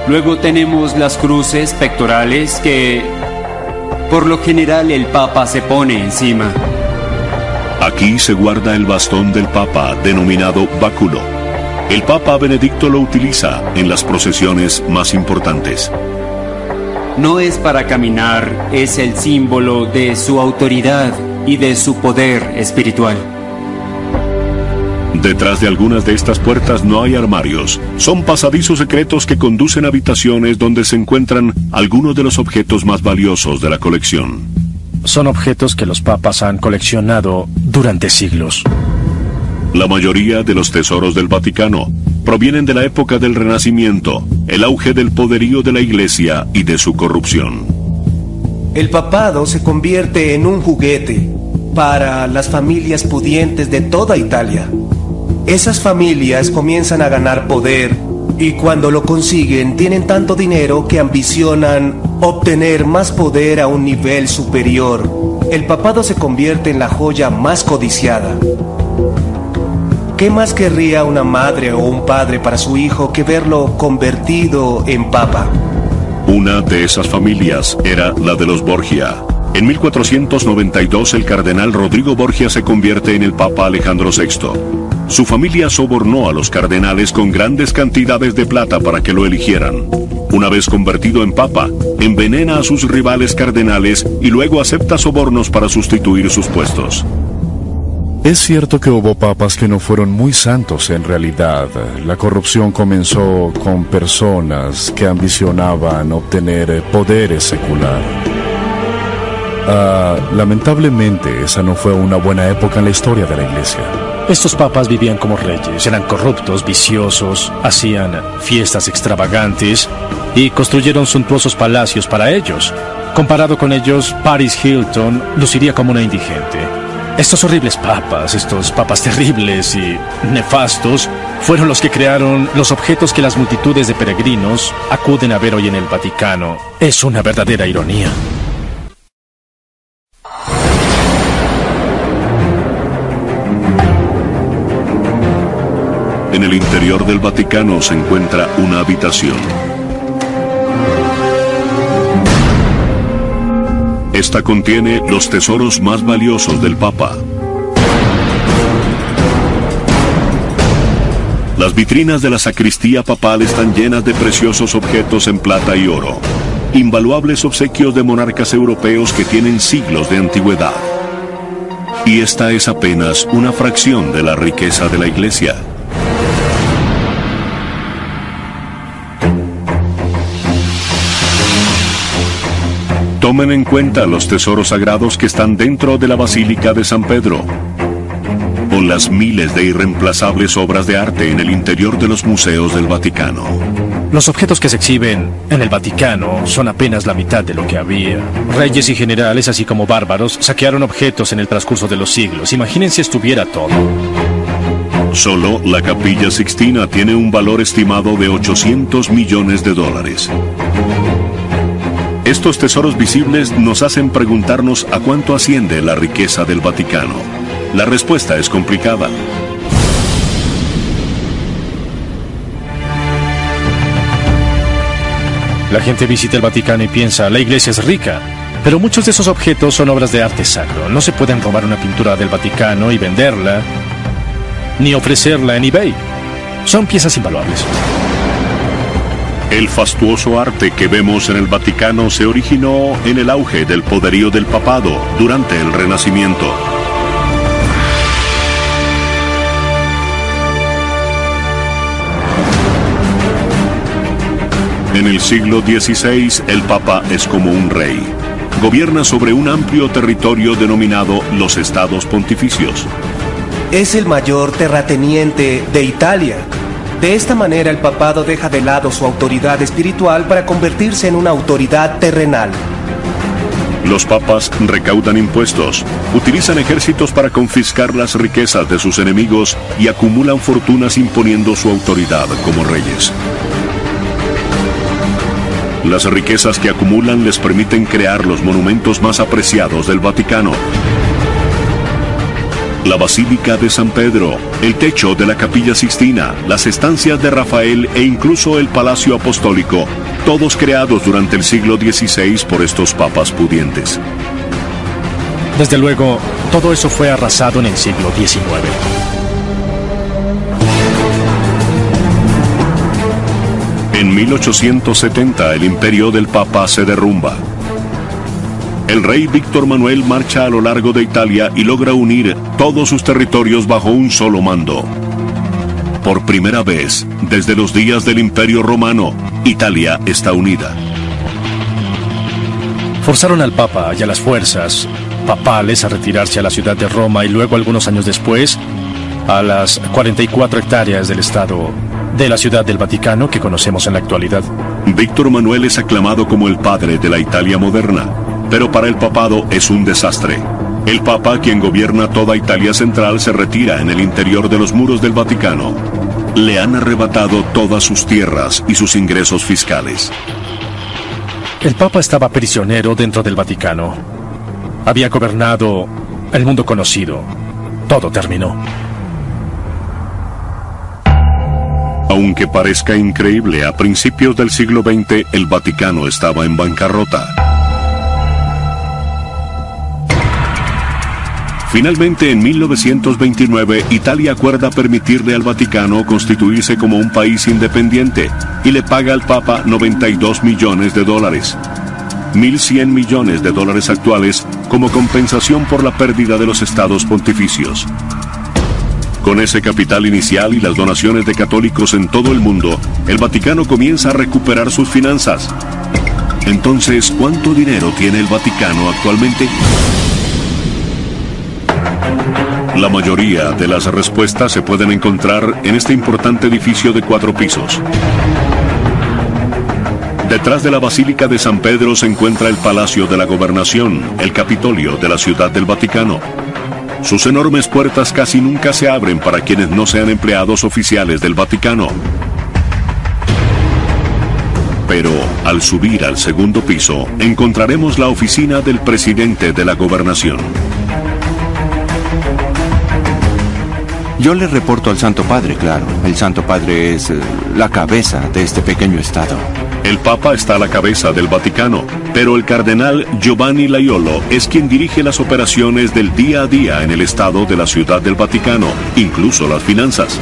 Luego tenemos las cruces pectorales que por lo general el Papa se pone encima. Aquí se guarda el bastón del Papa denominado báculo. El Papa Benedicto lo utiliza en las procesiones más importantes. No es para caminar, es el símbolo de su autoridad y de su poder espiritual. Detrás de algunas de estas puertas no hay armarios. Son pasadizos secretos que conducen a habitaciones donde se encuentran algunos de los objetos más valiosos de la colección. Son objetos que los papas han coleccionado durante siglos. La mayoría de los tesoros del Vaticano provienen de la época del Renacimiento, el auge del poderío de la Iglesia y de su corrupción. El papado se convierte en un juguete para las familias pudientes de toda Italia. Esas familias comienzan a ganar poder y cuando lo consiguen tienen tanto dinero que ambicionan obtener más poder a un nivel superior. El papado se convierte en la joya más codiciada. ¿Qué más querría una madre o un padre para su hijo que verlo convertido en papa? Una de esas familias era la de los Borgia. En 1492 el cardenal Rodrigo Borgia se convierte en el Papa Alejandro VI. Su familia sobornó a los cardenales con grandes cantidades de plata para que lo eligieran. Una vez convertido en papa, envenena a sus rivales cardenales y luego acepta sobornos para sustituir sus puestos. Es cierto que hubo papas que no fueron muy santos en realidad. La corrupción comenzó con personas que ambicionaban obtener poderes secular. Ah, lamentablemente, esa no fue una buena época en la historia de la iglesia. Estos papas vivían como reyes, eran corruptos, viciosos, hacían fiestas extravagantes y construyeron suntuosos palacios para ellos. Comparado con ellos, Paris Hilton luciría como una indigente. Estos horribles papas, estos papas terribles y nefastos, fueron los que crearon los objetos que las multitudes de peregrinos acuden a ver hoy en el Vaticano. Es una verdadera ironía. En el interior del Vaticano se encuentra una habitación. Esta contiene los tesoros más valiosos del Papa. Las vitrinas de la sacristía papal están llenas de preciosos objetos en plata y oro, invaluables obsequios de monarcas europeos que tienen siglos de antigüedad. Y esta es apenas una fracción de la riqueza de la iglesia. Tomen en cuenta los tesoros sagrados que están dentro de la Basílica de San Pedro, o las miles de irreemplazables obras de arte en el interior de los museos del Vaticano. Los objetos que se exhiben en el Vaticano son apenas la mitad de lo que había. Reyes y generales, así como bárbaros, saquearon objetos en el transcurso de los siglos. Imaginen si estuviera todo. Solo la capilla Sixtina tiene un valor estimado de 800 millones de dólares. Estos tesoros visibles nos hacen preguntarnos a cuánto asciende la riqueza del Vaticano. La respuesta es complicada. La gente visita el Vaticano y piensa, la iglesia es rica. Pero muchos de esos objetos son obras de arte sacro. No se pueden robar una pintura del Vaticano y venderla, ni ofrecerla en eBay. Son piezas invaluables. El fastuoso arte que vemos en el Vaticano se originó en el auge del poderío del papado durante el Renacimiento. En el siglo XVI, el Papa es como un rey. Gobierna sobre un amplio territorio denominado los Estados Pontificios. Es el mayor terrateniente de Italia. De esta manera el papado deja de lado su autoridad espiritual para convertirse en una autoridad terrenal. Los papas recaudan impuestos, utilizan ejércitos para confiscar las riquezas de sus enemigos y acumulan fortunas imponiendo su autoridad como reyes. Las riquezas que acumulan les permiten crear los monumentos más apreciados del Vaticano. La Basílica de San Pedro, el techo de la Capilla Sixtina, las estancias de Rafael e incluso el Palacio Apostólico, todos creados durante el siglo XVI por estos papas pudientes. Desde luego, todo eso fue arrasado en el siglo XIX. En 1870 el imperio del Papa se derrumba. El rey Víctor Manuel marcha a lo largo de Italia y logra unir todos sus territorios bajo un solo mando. Por primera vez, desde los días del Imperio Romano, Italia está unida. Forzaron al Papa y a las fuerzas papales a retirarse a la ciudad de Roma y luego algunos años después a las 44 hectáreas del estado de la ciudad del Vaticano que conocemos en la actualidad. Víctor Manuel es aclamado como el padre de la Italia moderna, pero para el papado es un desastre. El Papa, quien gobierna toda Italia central, se retira en el interior de los muros del Vaticano. Le han arrebatado todas sus tierras y sus ingresos fiscales. El Papa estaba prisionero dentro del Vaticano. Había gobernado el mundo conocido. Todo terminó. Aunque parezca increíble, a principios del siglo XX el Vaticano estaba en bancarrota. Finalmente, en 1929, Italia acuerda permitirle al Vaticano constituirse como un país independiente y le paga al Papa 92 millones de dólares. 1.100 millones de dólares actuales como compensación por la pérdida de los estados pontificios. Con ese capital inicial y las donaciones de católicos en todo el mundo, el Vaticano comienza a recuperar sus finanzas. Entonces, ¿cuánto dinero tiene el Vaticano actualmente? La mayoría de las respuestas se pueden encontrar en este importante edificio de cuatro pisos. Detrás de la Basílica de San Pedro se encuentra el Palacio de la Gobernación, el Capitolio de la Ciudad del Vaticano. Sus enormes puertas casi nunca se abren para quienes no sean empleados oficiales del Vaticano. Pero al subir al segundo piso encontraremos la oficina del presidente de la gobernación. Yo le reporto al Santo Padre, claro. El Santo Padre es eh, la cabeza de este pequeño estado. El Papa está a la cabeza del Vaticano, pero el cardenal Giovanni Laiolo es quien dirige las operaciones del día a día en el Estado de la Ciudad del Vaticano, incluso las finanzas.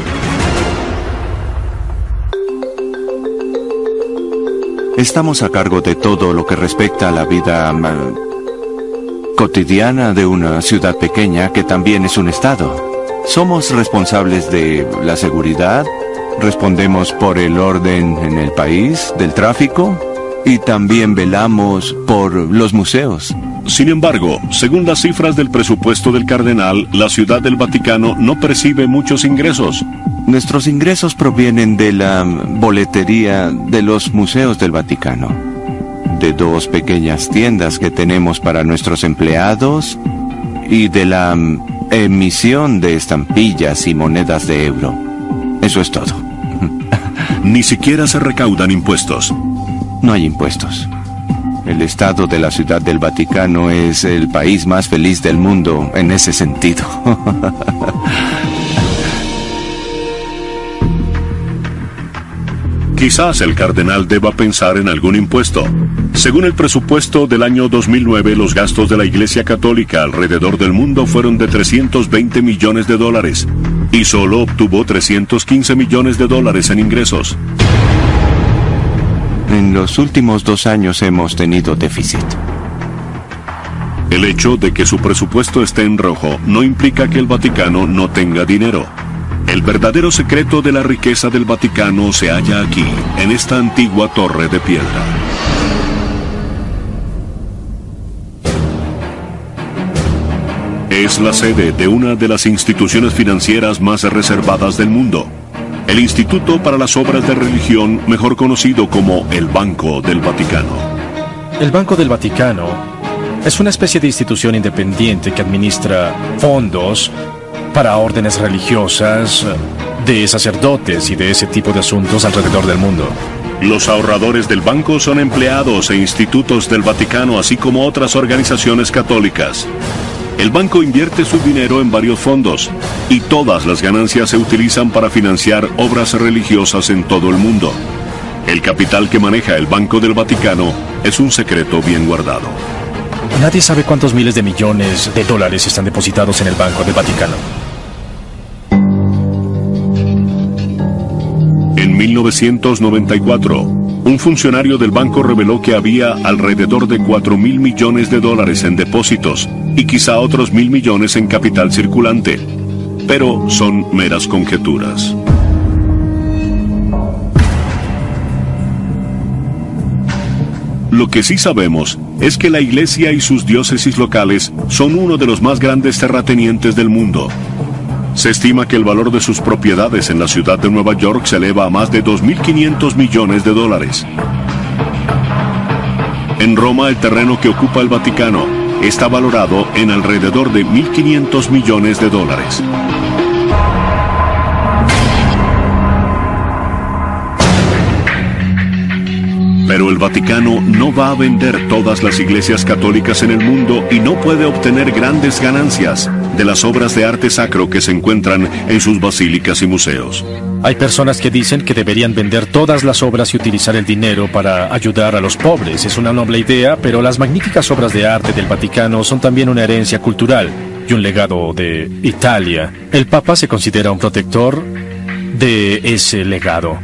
Estamos a cargo de todo lo que respecta a la vida mm, cotidiana de una ciudad pequeña que también es un Estado. Somos responsables de la seguridad, respondemos por el orden en el país, del tráfico y también velamos por los museos. Sin embargo, según las cifras del presupuesto del cardenal, la Ciudad del Vaticano no percibe muchos ingresos. Nuestros ingresos provienen de la boletería de los museos del Vaticano, de dos pequeñas tiendas que tenemos para nuestros empleados y de la emisión de estampillas y monedas de euro. Eso es todo. Ni siquiera se recaudan impuestos. No hay impuestos. El Estado de la Ciudad del Vaticano es el país más feliz del mundo en ese sentido. Quizás el cardenal deba pensar en algún impuesto. Según el presupuesto del año 2009, los gastos de la Iglesia Católica alrededor del mundo fueron de 320 millones de dólares y solo obtuvo 315 millones de dólares en ingresos. En los últimos dos años hemos tenido déficit. El hecho de que su presupuesto esté en rojo no implica que el Vaticano no tenga dinero. El verdadero secreto de la riqueza del Vaticano se halla aquí, en esta antigua torre de piedra. Es la sede de una de las instituciones financieras más reservadas del mundo, el Instituto para las Obras de Religión, mejor conocido como el Banco del Vaticano. El Banco del Vaticano es una especie de institución independiente que administra fondos para órdenes religiosas, de sacerdotes y de ese tipo de asuntos alrededor del mundo. Los ahorradores del banco son empleados e institutos del Vaticano, así como otras organizaciones católicas. El banco invierte su dinero en varios fondos y todas las ganancias se utilizan para financiar obras religiosas en todo el mundo. El capital que maneja el Banco del Vaticano es un secreto bien guardado. Nadie sabe cuántos miles de millones de dólares están depositados en el Banco del Vaticano. En 1994, un funcionario del banco reveló que había alrededor de 4 mil millones de dólares en depósitos y quizá otros mil millones en capital circulante. Pero son meras conjeturas. Lo que sí sabemos es que la iglesia y sus diócesis locales son uno de los más grandes terratenientes del mundo. Se estima que el valor de sus propiedades en la ciudad de Nueva York se eleva a más de 2.500 millones de dólares. En Roma el terreno que ocupa el Vaticano está valorado en alrededor de 1.500 millones de dólares. Pero el Vaticano no va a vender todas las iglesias católicas en el mundo y no puede obtener grandes ganancias de las obras de arte sacro que se encuentran en sus basílicas y museos. Hay personas que dicen que deberían vender todas las obras y utilizar el dinero para ayudar a los pobres. Es una noble idea, pero las magníficas obras de arte del Vaticano son también una herencia cultural y un legado de Italia. El Papa se considera un protector de ese legado.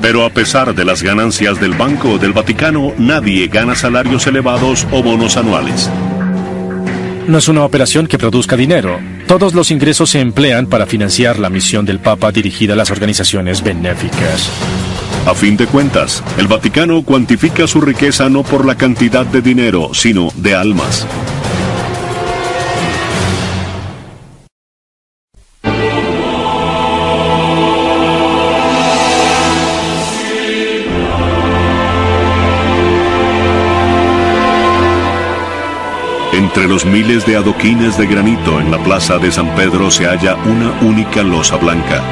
Pero a pesar de las ganancias del Banco del Vaticano, nadie gana salarios elevados o bonos anuales. No es una operación que produzca dinero. Todos los ingresos se emplean para financiar la misión del Papa dirigida a las organizaciones benéficas. A fin de cuentas, el Vaticano cuantifica su riqueza no por la cantidad de dinero, sino de almas. Entre los miles de adoquines de granito en la plaza de San Pedro se halla una única losa blanca.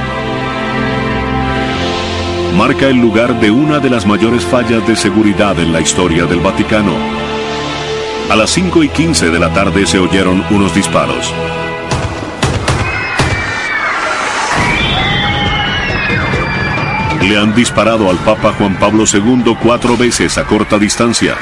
Marca el lugar de una de las mayores fallas de seguridad en la historia del Vaticano. A las 5 y 15 de la tarde se oyeron unos disparos. Le han disparado al Papa Juan Pablo II cuatro veces a corta distancia.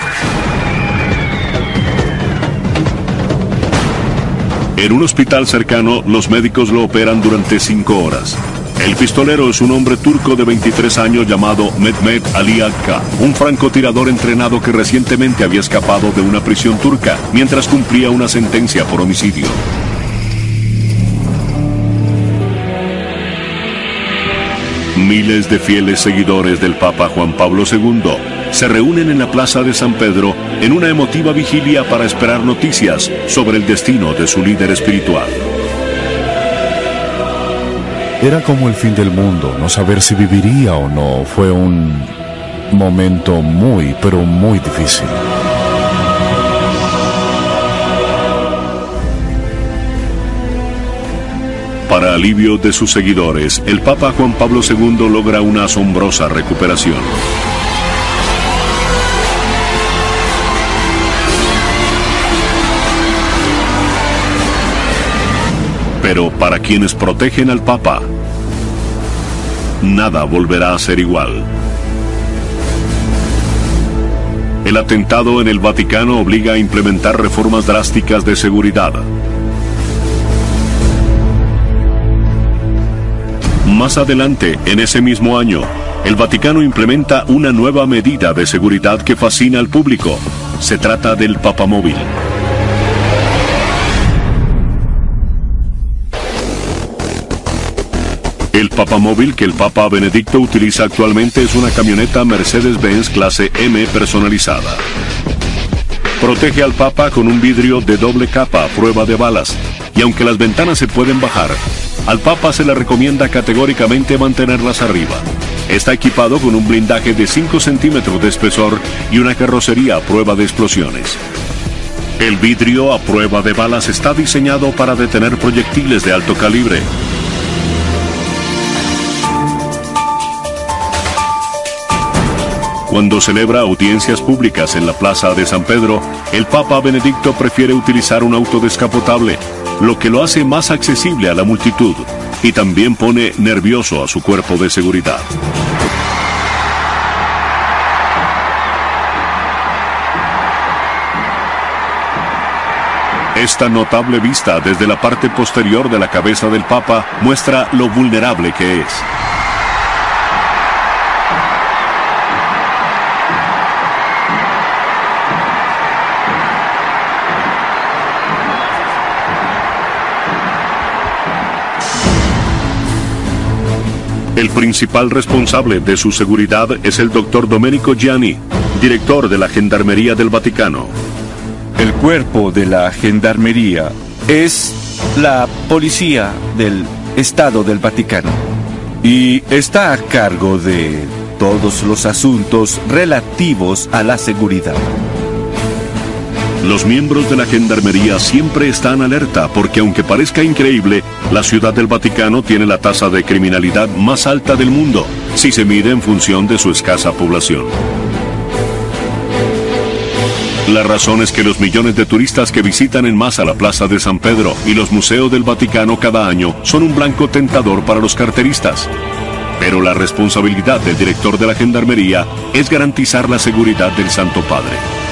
En un hospital cercano, los médicos lo operan durante cinco horas. El pistolero es un hombre turco de 23 años llamado Mehmet Ali Akka, un francotirador entrenado que recientemente había escapado de una prisión turca mientras cumplía una sentencia por homicidio. Miles de fieles seguidores del Papa Juan Pablo II se reúnen en la Plaza de San Pedro en una emotiva vigilia para esperar noticias sobre el destino de su líder espiritual. Era como el fin del mundo, no saber si viviría o no. Fue un momento muy, pero muy difícil. Para alivio de sus seguidores, el Papa Juan Pablo II logra una asombrosa recuperación. Pero para quienes protegen al Papa, nada volverá a ser igual. El atentado en el Vaticano obliga a implementar reformas drásticas de seguridad. Más adelante, en ese mismo año, el Vaticano implementa una nueva medida de seguridad que fascina al público. Se trata del papamóvil. El papamóvil que el Papa Benedicto utiliza actualmente es una camioneta Mercedes-Benz clase M personalizada. Protege al Papa con un vidrio de doble capa a prueba de balas, y aunque las ventanas se pueden bajar, al Papa se le recomienda categóricamente mantenerlas arriba. Está equipado con un blindaje de 5 centímetros de espesor y una carrocería a prueba de explosiones. El vidrio a prueba de balas está diseñado para detener proyectiles de alto calibre. Cuando celebra audiencias públicas en la Plaza de San Pedro, el Papa Benedicto prefiere utilizar un auto descapotable, lo que lo hace más accesible a la multitud y también pone nervioso a su cuerpo de seguridad. Esta notable vista desde la parte posterior de la cabeza del Papa muestra lo vulnerable que es. El principal responsable de su seguridad es el doctor Domenico Gianni, director de la Gendarmería del Vaticano. El cuerpo de la Gendarmería es la policía del Estado del Vaticano y está a cargo de todos los asuntos relativos a la seguridad. Los miembros de la Gendarmería siempre están alerta porque aunque parezca increíble, la ciudad del Vaticano tiene la tasa de criminalidad más alta del mundo, si se mide en función de su escasa población. La razón es que los millones de turistas que visitan en masa la Plaza de San Pedro y los museos del Vaticano cada año son un blanco tentador para los carteristas. Pero la responsabilidad del director de la Gendarmería es garantizar la seguridad del Santo Padre.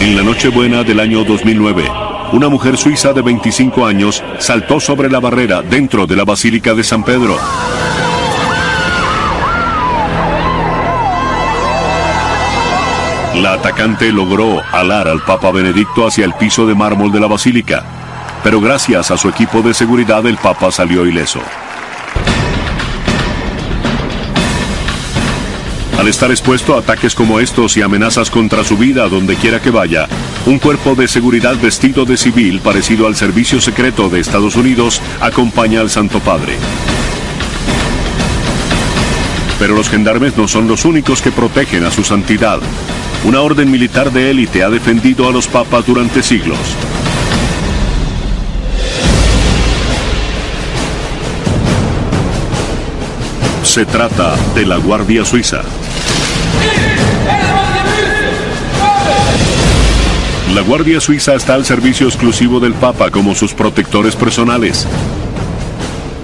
En la Nochebuena del año 2009, una mujer suiza de 25 años saltó sobre la barrera dentro de la Basílica de San Pedro. La atacante logró alar al Papa Benedicto hacia el piso de mármol de la basílica. pero gracias a su equipo de seguridad el Papa salió ileso. Al estar expuesto a ataques como estos y amenazas contra su vida donde quiera que vaya, un cuerpo de seguridad vestido de civil parecido al servicio secreto de Estados Unidos acompaña al Santo Padre. Pero los gendarmes no son los únicos que protegen a su santidad. Una orden militar de élite ha defendido a los papas durante siglos. Se trata de la Guardia Suiza. La Guardia Suiza está al servicio exclusivo del Papa como sus protectores personales.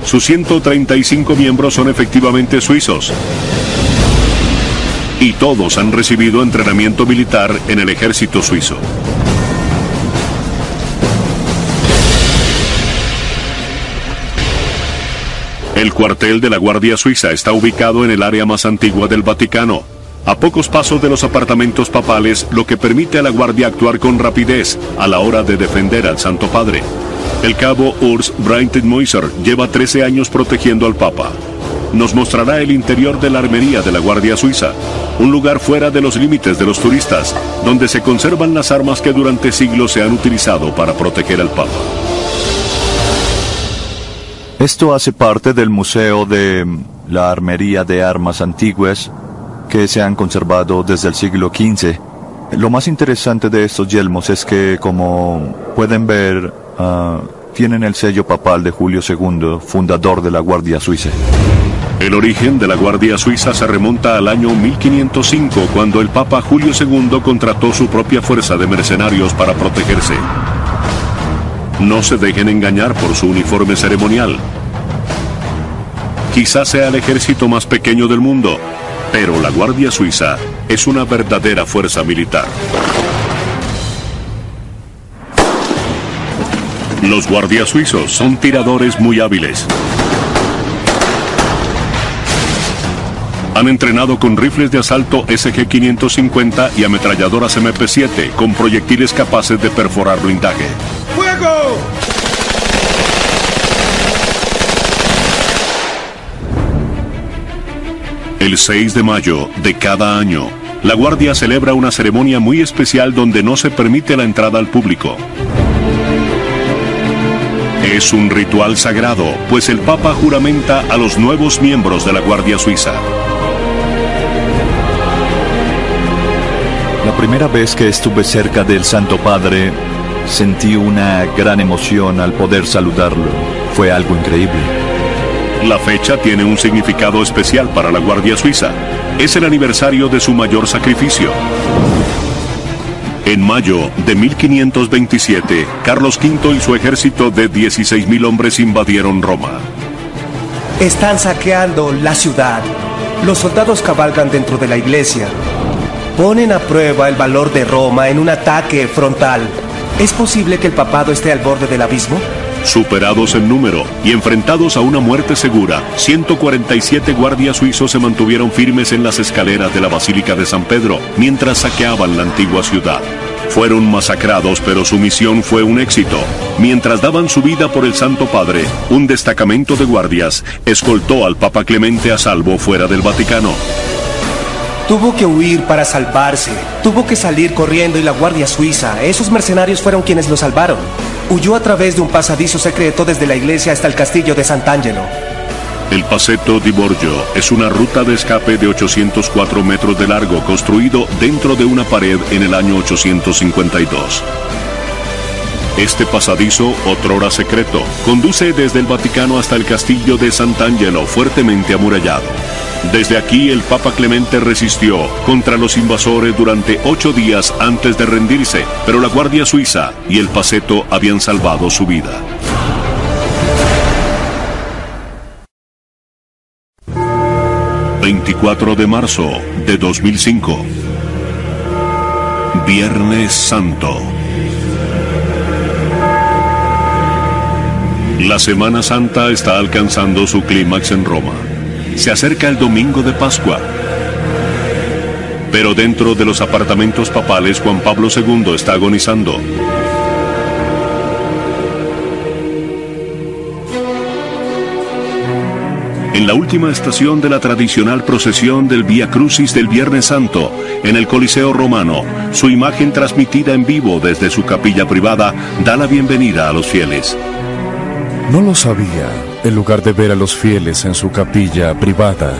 Sus 135 miembros son efectivamente suizos. Y todos han recibido entrenamiento militar en el ejército suizo. El cuartel de la Guardia Suiza está ubicado en el área más antigua del Vaticano, a pocos pasos de los apartamentos papales, lo que permite a la Guardia actuar con rapidez a la hora de defender al Santo Padre. El cabo Urs Moiser lleva 13 años protegiendo al Papa. Nos mostrará el interior de la armería de la Guardia Suiza, un lugar fuera de los límites de los turistas, donde se conservan las armas que durante siglos se han utilizado para proteger al Papa. Esto hace parte del Museo de la Armería de Armas Antiguas que se han conservado desde el siglo XV. Lo más interesante de estos yelmos es que, como pueden ver, ah, tienen el sello papal de Julio II, fundador de la Guardia Suiza. El origen de la Guardia Suiza se remonta al año 1505, cuando el Papa Julio II contrató su propia fuerza de mercenarios para protegerse. No se dejen engañar por su uniforme ceremonial. Quizás sea el ejército más pequeño del mundo, pero la Guardia Suiza es una verdadera fuerza militar. Los guardias suizos son tiradores muy hábiles. Han entrenado con rifles de asalto SG-550 y ametralladoras MP-7 con proyectiles capaces de perforar blindaje. ¡Fuego! El 6 de mayo de cada año, la Guardia celebra una ceremonia muy especial donde no se permite la entrada al público. Es un ritual sagrado, pues el Papa juramenta a los nuevos miembros de la Guardia Suiza. La primera vez que estuve cerca del Santo Padre, sentí una gran emoción al poder saludarlo. Fue algo increíble. La fecha tiene un significado especial para la Guardia Suiza. Es el aniversario de su mayor sacrificio. En mayo de 1527, Carlos V y su ejército de 16.000 hombres invadieron Roma. Están saqueando la ciudad. Los soldados cabalgan dentro de la iglesia. Ponen a prueba el valor de Roma en un ataque frontal. ¿Es posible que el papado esté al borde del abismo? Superados en número y enfrentados a una muerte segura, 147 guardias suizos se mantuvieron firmes en las escaleras de la Basílica de San Pedro mientras saqueaban la antigua ciudad. Fueron masacrados, pero su misión fue un éxito. Mientras daban su vida por el Santo Padre, un destacamento de guardias escoltó al Papa Clemente a salvo fuera del Vaticano. Tuvo que huir para salvarse. Tuvo que salir corriendo y la Guardia Suiza, esos mercenarios fueron quienes lo salvaron. Huyó a través de un pasadizo secreto desde la iglesia hasta el castillo de Sant'Angelo. El Pasetto di Borgio es una ruta de escape de 804 metros de largo construido dentro de una pared en el año 852. Este pasadizo, otrora secreto, conduce desde el Vaticano hasta el castillo de Sant'Angelo, fuertemente amurallado. Desde aquí el Papa Clemente resistió contra los invasores durante ocho días antes de rendirse, pero la Guardia Suiza y el Paceto habían salvado su vida. ...24 de marzo de 2005... Viernes Santo... La Semana Santa está alcanzando su clímax en Roma. Se acerca el domingo de Pascua. Pero dentro de los apartamentos papales Juan Pablo II está agonizando. En la última estación de la tradicional procesión del Vía Crucis del Viernes Santo, en el Coliseo Romano, su imagen transmitida en vivo desde su capilla privada da la bienvenida a los fieles. No lo sabía. En lugar de ver a los fieles en su capilla privada,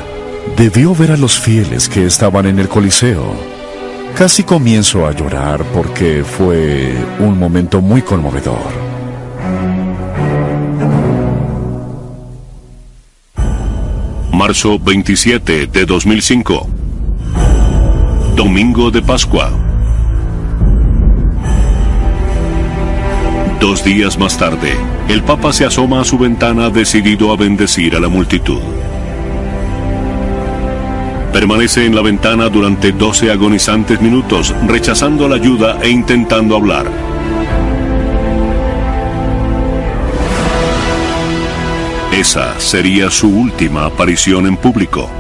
debió ver a los fieles que estaban en el Coliseo. Casi comienzo a llorar porque fue un momento muy conmovedor. Marzo 27 de 2005. Domingo de Pascua. Dos días más tarde, el Papa se asoma a su ventana decidido a bendecir a la multitud. Permanece en la ventana durante 12 agonizantes minutos, rechazando la ayuda e intentando hablar. Esa sería su última aparición en público.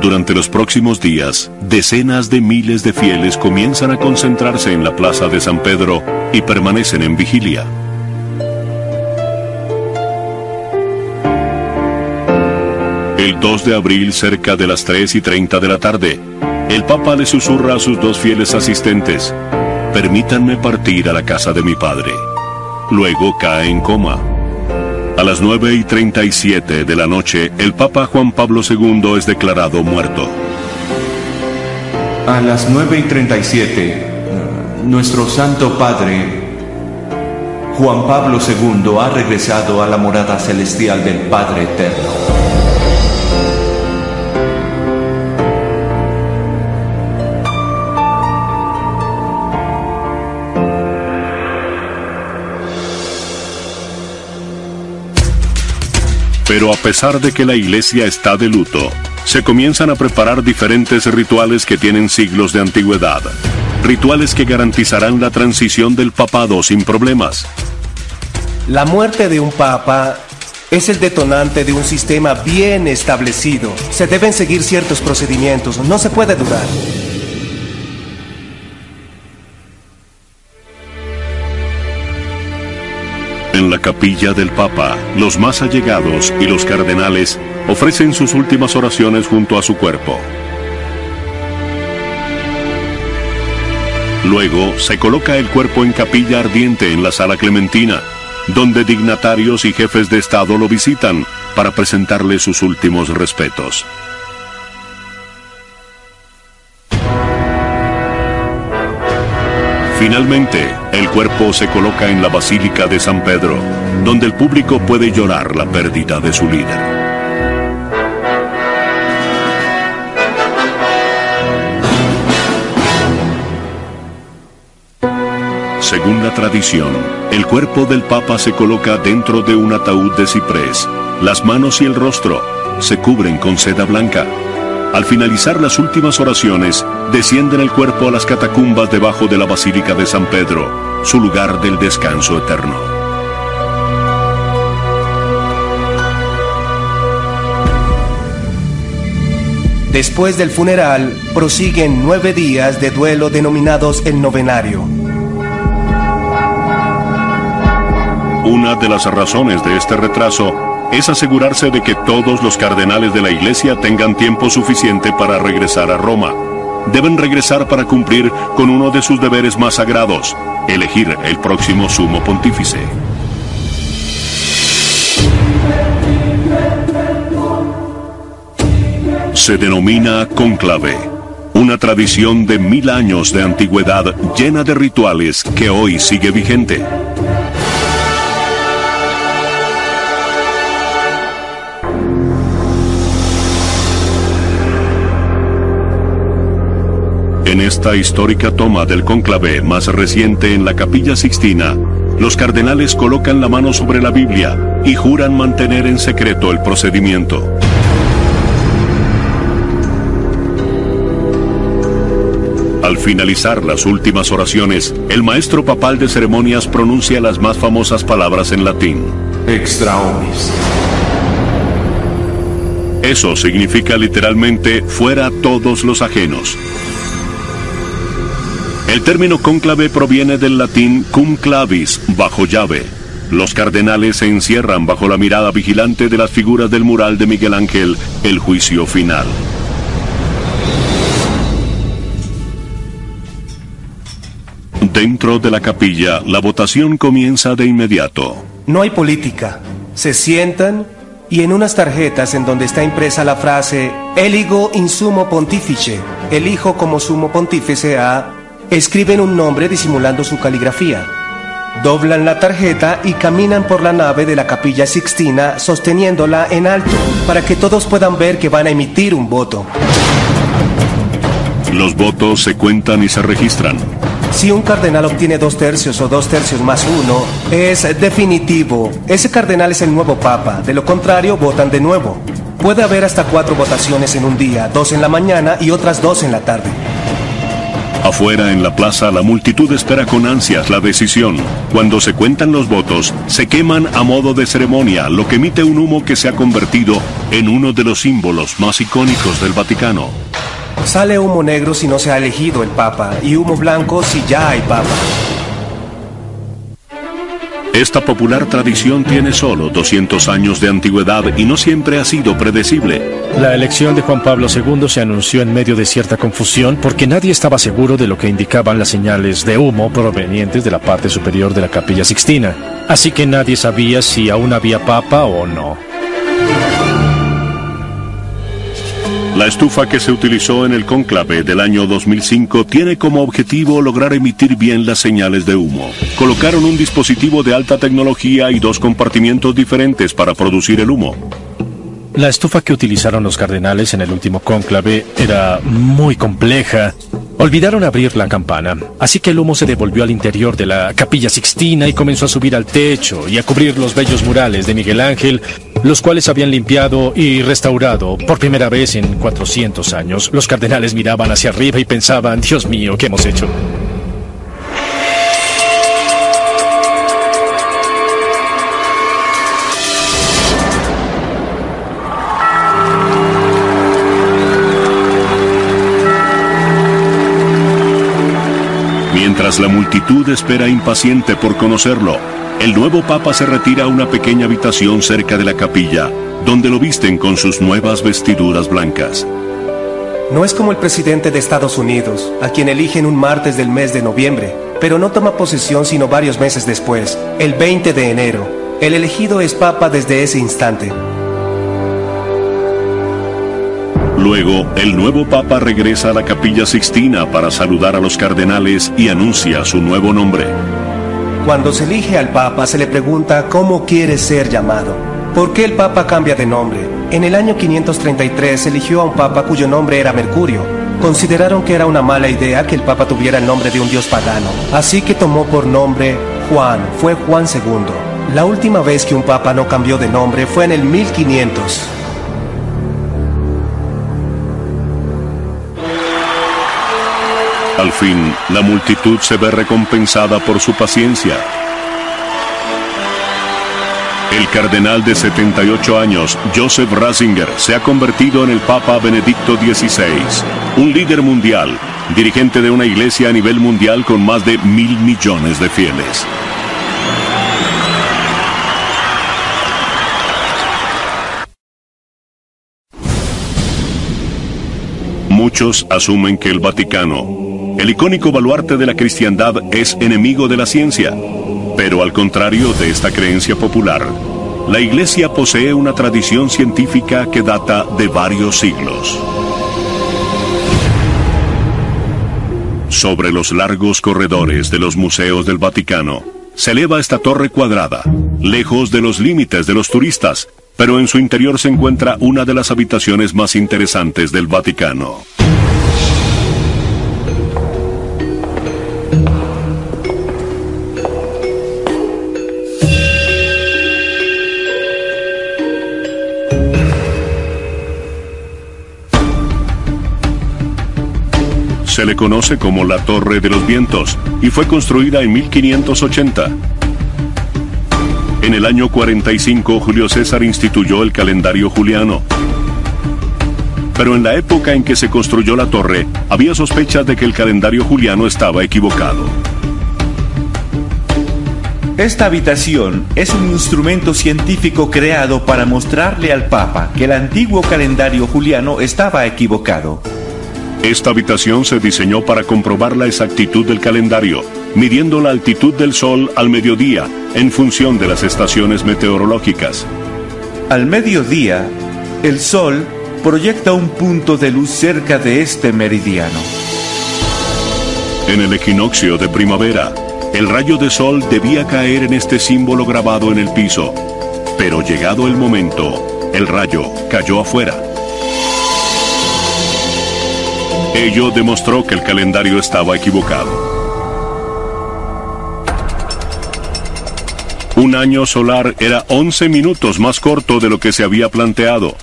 Durante los próximos días, decenas de miles de fieles comienzan a concentrarse en la plaza de San Pedro y permanecen en vigilia. El 2 de abril, cerca de las 3 y 30 de la tarde, el Papa le susurra a sus dos fieles asistentes, permítanme partir a la casa de mi padre. Luego cae en coma. A las 9 y 37 de la noche, el Papa Juan Pablo II es declarado muerto. A las 9 y 37, nuestro Santo Padre, Juan Pablo II, ha regresado a la morada celestial del Padre Eterno. Pero a pesar de que la iglesia está de luto, se comienzan a preparar diferentes rituales que tienen siglos de antigüedad. Rituales que garantizarán la transición del papado sin problemas. La muerte de un papa es el detonante de un sistema bien establecido. Se deben seguir ciertos procedimientos, no se puede dudar. La capilla del Papa, los más allegados y los cardenales ofrecen sus últimas oraciones junto a su cuerpo. Luego se coloca el cuerpo en capilla ardiente en la sala clementina, donde dignatarios y jefes de Estado lo visitan para presentarle sus últimos respetos. Finalmente, el cuerpo se coloca en la Basílica de San Pedro, donde el público puede llorar la pérdida de su líder. Según la tradición, el cuerpo del Papa se coloca dentro de un ataúd de ciprés. Las manos y el rostro se cubren con seda blanca. Al finalizar las últimas oraciones, descienden el cuerpo a las catacumbas debajo de la Basílica de San Pedro, su lugar del descanso eterno. Después del funeral, prosiguen nueve días de duelo denominados el novenario. Una de las razones de este retraso es asegurarse de que todos los cardenales de la Iglesia tengan tiempo suficiente para regresar a Roma. Deben regresar para cumplir con uno de sus deberes más sagrados, elegir el próximo sumo pontífice. Se denomina conclave, una tradición de mil años de antigüedad llena de rituales que hoy sigue vigente. En esta histórica toma del conclave más reciente en la capilla Sixtina, los cardenales colocan la mano sobre la Biblia y juran mantener en secreto el procedimiento. Al finalizar las últimas oraciones, el maestro papal de ceremonias pronuncia las más famosas palabras en latín. Extra omnis. Eso significa literalmente fuera todos los ajenos. El término cónclave proviene del latín cum clavis, bajo llave. Los cardenales se encierran bajo la mirada vigilante de las figuras del mural de Miguel Ángel, El juicio final. Dentro de la capilla, la votación comienza de inmediato. No hay política. Se sientan y en unas tarjetas en donde está impresa la frase Eligo in sumo pontifice, elijo como sumo pontífice a, escriben un nombre disimulando su caligrafía. Doblan la tarjeta y caminan por la nave de la capilla Sixtina sosteniéndola en alto para que todos puedan ver que van a emitir un voto. Los votos se cuentan y se registran. Si un cardenal obtiene dos tercios o dos tercios más uno, es definitivo. Ese cardenal es el nuevo papa. De lo contrario, votan de nuevo. Puede haber hasta cuatro votaciones en un día, dos en la mañana y otras dos en la tarde. Afuera en la plaza la multitud espera con ansias la decisión. Cuando se cuentan los votos, se queman a modo de ceremonia, lo que emite un humo que se ha convertido en uno de los símbolos más icónicos del Vaticano. Sale humo negro si no se ha elegido el Papa y humo blanco si ya hay Papa. Esta popular tradición tiene solo 200 años de antigüedad y no siempre ha sido predecible. La elección de Juan Pablo II se anunció en medio de cierta confusión porque nadie estaba seguro de lo que indicaban las señales de humo provenientes de la parte superior de la capilla Sixtina. Así que nadie sabía si aún había papa o no. La estufa que se utilizó en el cónclave del año 2005 tiene como objetivo lograr emitir bien las señales de humo. Colocaron un dispositivo de alta tecnología y dos compartimientos diferentes para producir el humo. La estufa que utilizaron los cardenales en el último cónclave era muy compleja. Olvidaron abrir la campana, así que el humo se devolvió al interior de la capilla sixtina y comenzó a subir al techo y a cubrir los bellos murales de Miguel Ángel, los cuales habían limpiado y restaurado por primera vez en 400 años. Los cardenales miraban hacia arriba y pensaban, Dios mío, ¿qué hemos hecho? Mientras la multitud espera impaciente por conocerlo, el nuevo papa se retira a una pequeña habitación cerca de la capilla, donde lo visten con sus nuevas vestiduras blancas. No es como el presidente de Estados Unidos, a quien eligen un martes del mes de noviembre, pero no toma posesión sino varios meses después, el 20 de enero. El elegido es papa desde ese instante. Luego, el nuevo papa regresa a la capilla sixtina para saludar a los cardenales y anuncia su nuevo nombre. Cuando se elige al papa se le pregunta cómo quiere ser llamado. ¿Por qué el papa cambia de nombre? En el año 533 se eligió a un papa cuyo nombre era Mercurio. Consideraron que era una mala idea que el papa tuviera el nombre de un dios pagano, así que tomó por nombre Juan, fue Juan II. La última vez que un papa no cambió de nombre fue en el 1500. Al fin, la multitud se ve recompensada por su paciencia. El cardenal de 78 años, Joseph Ratzinger, se ha convertido en el Papa Benedicto XVI, un líder mundial, dirigente de una iglesia a nivel mundial con más de mil millones de fieles. Muchos asumen que el Vaticano, el icónico baluarte de la cristiandad, es enemigo de la ciencia. Pero al contrario de esta creencia popular, la Iglesia posee una tradición científica que data de varios siglos. Sobre los largos corredores de los museos del Vaticano, se eleva esta torre cuadrada, lejos de los límites de los turistas, pero en su interior se encuentra una de las habitaciones más interesantes del Vaticano. Le conoce como la Torre de los Vientos y fue construida en 1580. En el año 45 Julio César instituyó el calendario juliano. pero en la época en que se construyó la torre, había sospechas de que el calendario juliano estaba equivocado. Esta habitación es un instrumento científico creado para mostrarle al Papa que el antiguo calendario juliano estaba equivocado. Esta habitación se diseñó para comprobar la exactitud del calendario, midiendo la altitud del Sol al mediodía en función de las estaciones meteorológicas. Al mediodía, el Sol proyecta un punto de luz cerca de este meridiano. En el equinoccio de primavera, el rayo de sol debía caer en este símbolo grabado en el piso, pero llegado el momento, el rayo cayó afuera. Ello demostró que el calendario estaba equivocado. Un año solar era 11 minutos más corto de lo que se había planteado.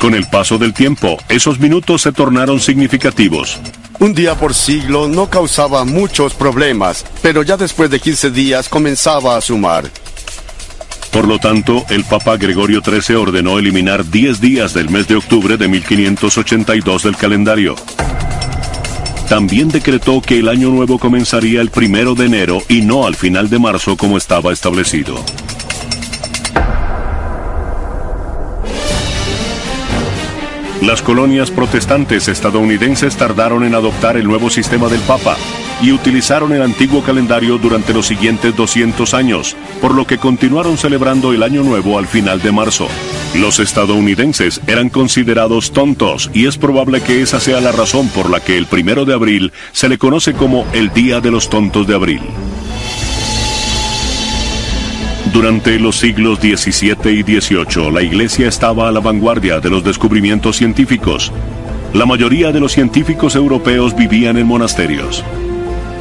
Con el paso del tiempo, esos minutos se tornaron significativos. Un día por siglo no causaba muchos problemas, pero ya después de 15 días comenzaba a sumar. Por lo tanto, el Papa Gregorio XIII ordenó eliminar 10 días del mes de octubre de 1582 del calendario. También decretó que el año nuevo comenzaría el primero de enero y no al final de marzo como estaba establecido. Las colonias protestantes estadounidenses tardaron en adoptar el nuevo sistema del Papa y utilizaron el antiguo calendario durante los siguientes 200 años, por lo que continuaron celebrando el Año Nuevo al final de marzo. Los estadounidenses eran considerados tontos y es probable que esa sea la razón por la que el primero de abril se le conoce como el Día de los Tontos de Abril. Durante los siglos XVII y XVIII, la Iglesia estaba a la vanguardia de los descubrimientos científicos. La mayoría de los científicos europeos vivían en monasterios.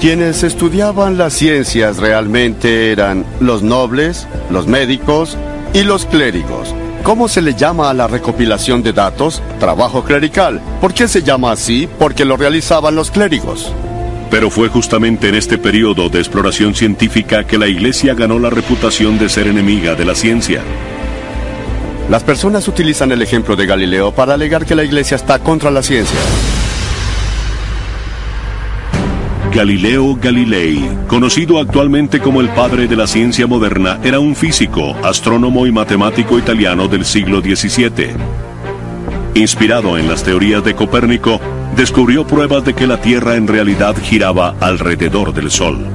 Quienes estudiaban las ciencias realmente eran los nobles, los médicos y los clérigos. ¿Cómo se le llama a la recopilación de datos? Trabajo clerical. ¿Por qué se llama así? Porque lo realizaban los clérigos. Pero fue justamente en este periodo de exploración científica que la Iglesia ganó la reputación de ser enemiga de la ciencia. Las personas utilizan el ejemplo de Galileo para alegar que la Iglesia está contra la ciencia. Galileo Galilei, conocido actualmente como el padre de la ciencia moderna, era un físico, astrónomo y matemático italiano del siglo XVII. Inspirado en las teorías de Copérnico, descubrió pruebas de que la Tierra en realidad giraba alrededor del Sol.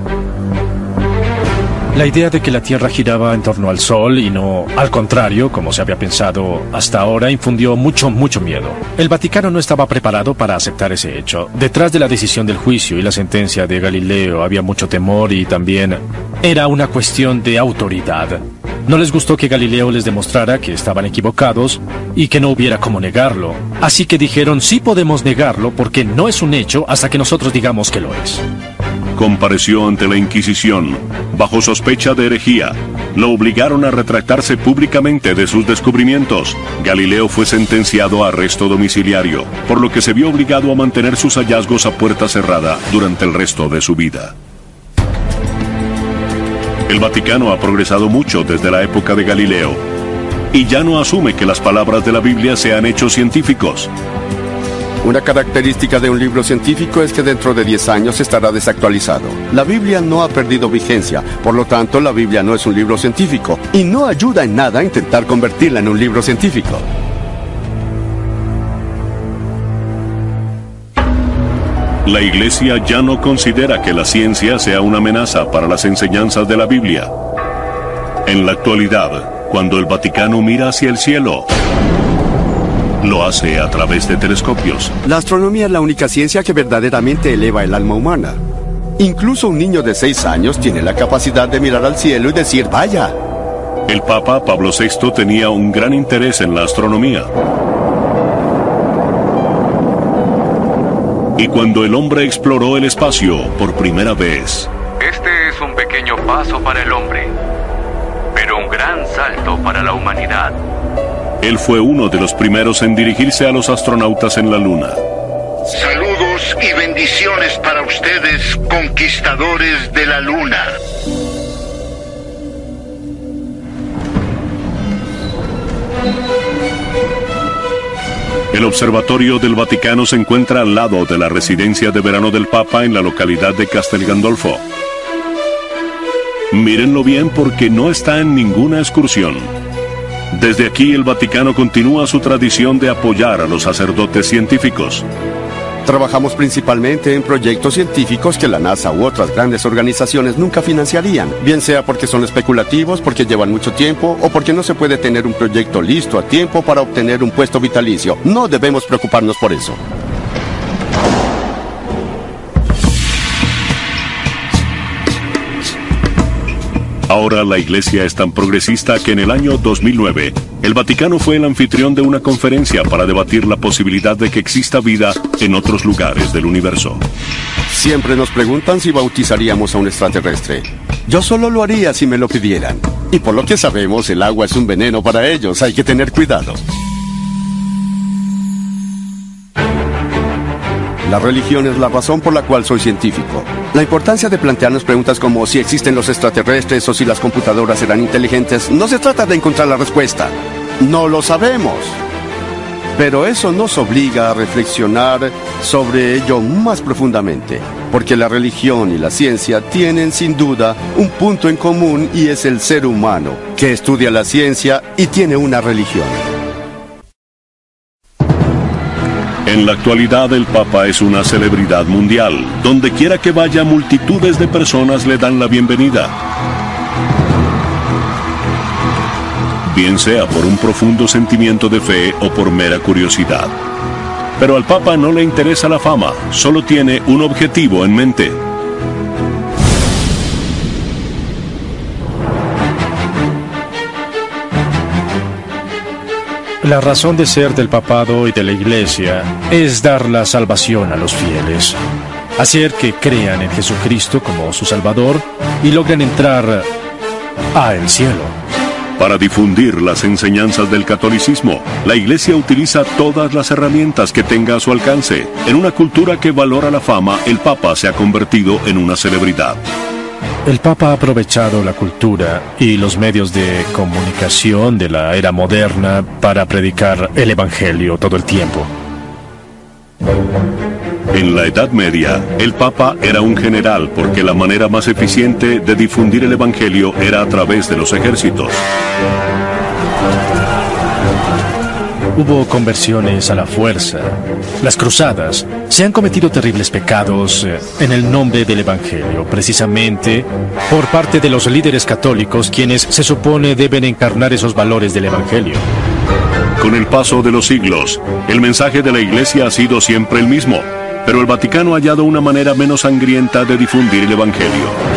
La idea de que la Tierra giraba en torno al Sol y no al contrario, como se había pensado hasta ahora, infundió mucho, mucho miedo. El Vaticano no estaba preparado para aceptar ese hecho. Detrás de la decisión del juicio y la sentencia de Galileo había mucho temor y también era una cuestión de autoridad. No les gustó que Galileo les demostrara que estaban equivocados y que no hubiera cómo negarlo. Así que dijeron sí podemos negarlo porque no es un hecho hasta que nosotros digamos que lo es compareció ante la Inquisición bajo sospecha de herejía. Lo obligaron a retractarse públicamente de sus descubrimientos. Galileo fue sentenciado a arresto domiciliario, por lo que se vio obligado a mantener sus hallazgos a puerta cerrada durante el resto de su vida. El Vaticano ha progresado mucho desde la época de Galileo y ya no asume que las palabras de la Biblia sean hechos científicos. Una característica de un libro científico es que dentro de 10 años estará desactualizado. La Biblia no ha perdido vigencia, por lo tanto la Biblia no es un libro científico y no ayuda en nada a intentar convertirla en un libro científico. La Iglesia ya no considera que la ciencia sea una amenaza para las enseñanzas de la Biblia. En la actualidad, cuando el Vaticano mira hacia el cielo, lo hace a través de telescopios. La astronomía es la única ciencia que verdaderamente eleva el alma humana. Incluso un niño de seis años tiene la capacidad de mirar al cielo y decir, vaya. El Papa Pablo VI tenía un gran interés en la astronomía. Y cuando el hombre exploró el espacio por primera vez, Este es un pequeño paso para el hombre, pero un gran salto para la humanidad. Él fue uno de los primeros en dirigirse a los astronautas en la Luna. Saludos y bendiciones para ustedes, conquistadores de la luna. El Observatorio del Vaticano se encuentra al lado de la residencia de verano del Papa en la localidad de Castel Gandolfo. Mírenlo bien porque no está en ninguna excursión. Desde aquí el Vaticano continúa su tradición de apoyar a los sacerdotes científicos. Trabajamos principalmente en proyectos científicos que la NASA u otras grandes organizaciones nunca financiarían, bien sea porque son especulativos, porque llevan mucho tiempo o porque no se puede tener un proyecto listo a tiempo para obtener un puesto vitalicio. No debemos preocuparnos por eso. Ahora la Iglesia es tan progresista que en el año 2009 el Vaticano fue el anfitrión de una conferencia para debatir la posibilidad de que exista vida en otros lugares del universo. Siempre nos preguntan si bautizaríamos a un extraterrestre. Yo solo lo haría si me lo pidieran. Y por lo que sabemos, el agua es un veneno para ellos. Hay que tener cuidado. La religión es la razón por la cual soy científico. La importancia de plantearnos preguntas como si existen los extraterrestres o si las computadoras serán inteligentes no se trata de encontrar la respuesta. No lo sabemos. Pero eso nos obliga a reflexionar sobre ello más profundamente, porque la religión y la ciencia tienen sin duda un punto en común y es el ser humano, que estudia la ciencia y tiene una religión. En la actualidad el Papa es una celebridad mundial. Donde quiera que vaya, multitudes de personas le dan la bienvenida. Bien sea por un profundo sentimiento de fe o por mera curiosidad. Pero al Papa no le interesa la fama, solo tiene un objetivo en mente. La razón de ser del papado y de la iglesia es dar la salvación a los fieles, hacer que crean en Jesucristo como su Salvador y logren entrar a el cielo. Para difundir las enseñanzas del catolicismo, la Iglesia utiliza todas las herramientas que tenga a su alcance. En una cultura que valora la fama, el Papa se ha convertido en una celebridad. El Papa ha aprovechado la cultura y los medios de comunicación de la era moderna para predicar el Evangelio todo el tiempo. En la Edad Media, el Papa era un general porque la manera más eficiente de difundir el Evangelio era a través de los ejércitos. Hubo conversiones a la fuerza, las cruzadas. Se han cometido terribles pecados eh, en el nombre del Evangelio, precisamente por parte de los líderes católicos quienes se supone deben encarnar esos valores del Evangelio. Con el paso de los siglos, el mensaje de la Iglesia ha sido siempre el mismo, pero el Vaticano ha hallado una manera menos sangrienta de difundir el Evangelio.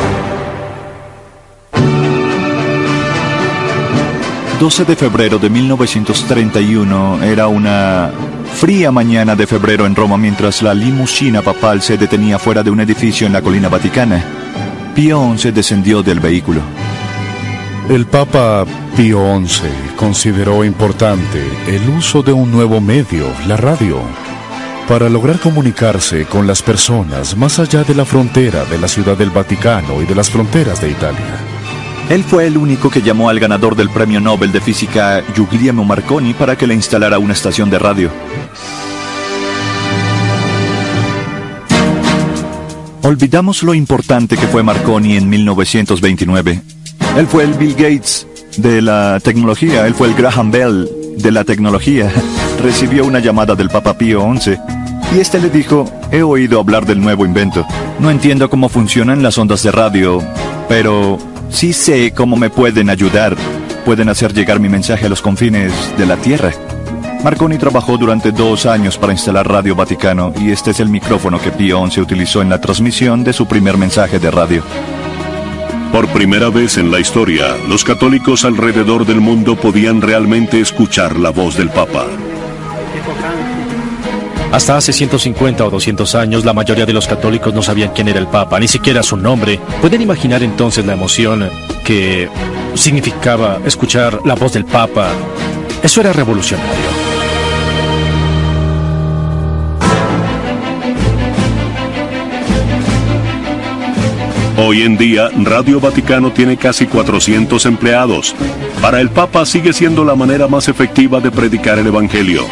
12 de febrero de 1931 era una fría mañana de febrero en Roma mientras la limusina papal se detenía fuera de un edificio en la colina vaticana. Pío XI descendió del vehículo. El Papa Pío XI consideró importante el uso de un nuevo medio, la radio, para lograr comunicarse con las personas más allá de la frontera de la Ciudad del Vaticano y de las fronteras de Italia. Él fue el único que llamó al ganador del Premio Nobel de Física, Guglielmo Marconi, para que le instalara una estación de radio. Olvidamos lo importante que fue Marconi en 1929. Él fue el Bill Gates de la tecnología, él fue el Graham Bell de la tecnología. Recibió una llamada del Papa Pío XI y este le dijo, he oído hablar del nuevo invento. No entiendo cómo funcionan las ondas de radio, pero Sí sé cómo me pueden ayudar. Pueden hacer llegar mi mensaje a los confines de la Tierra. Marconi trabajó durante dos años para instalar Radio Vaticano y este es el micrófono que Pío XI utilizó en la transmisión de su primer mensaje de radio. Por primera vez en la historia, los católicos alrededor del mundo podían realmente escuchar la voz del Papa. Hasta hace 150 o 200 años, la mayoría de los católicos no sabían quién era el Papa, ni siquiera su nombre. Pueden imaginar entonces la emoción que significaba escuchar la voz del Papa. Eso era revolucionario. Hoy en día, Radio Vaticano tiene casi 400 empleados. Para el Papa sigue siendo la manera más efectiva de predicar el Evangelio.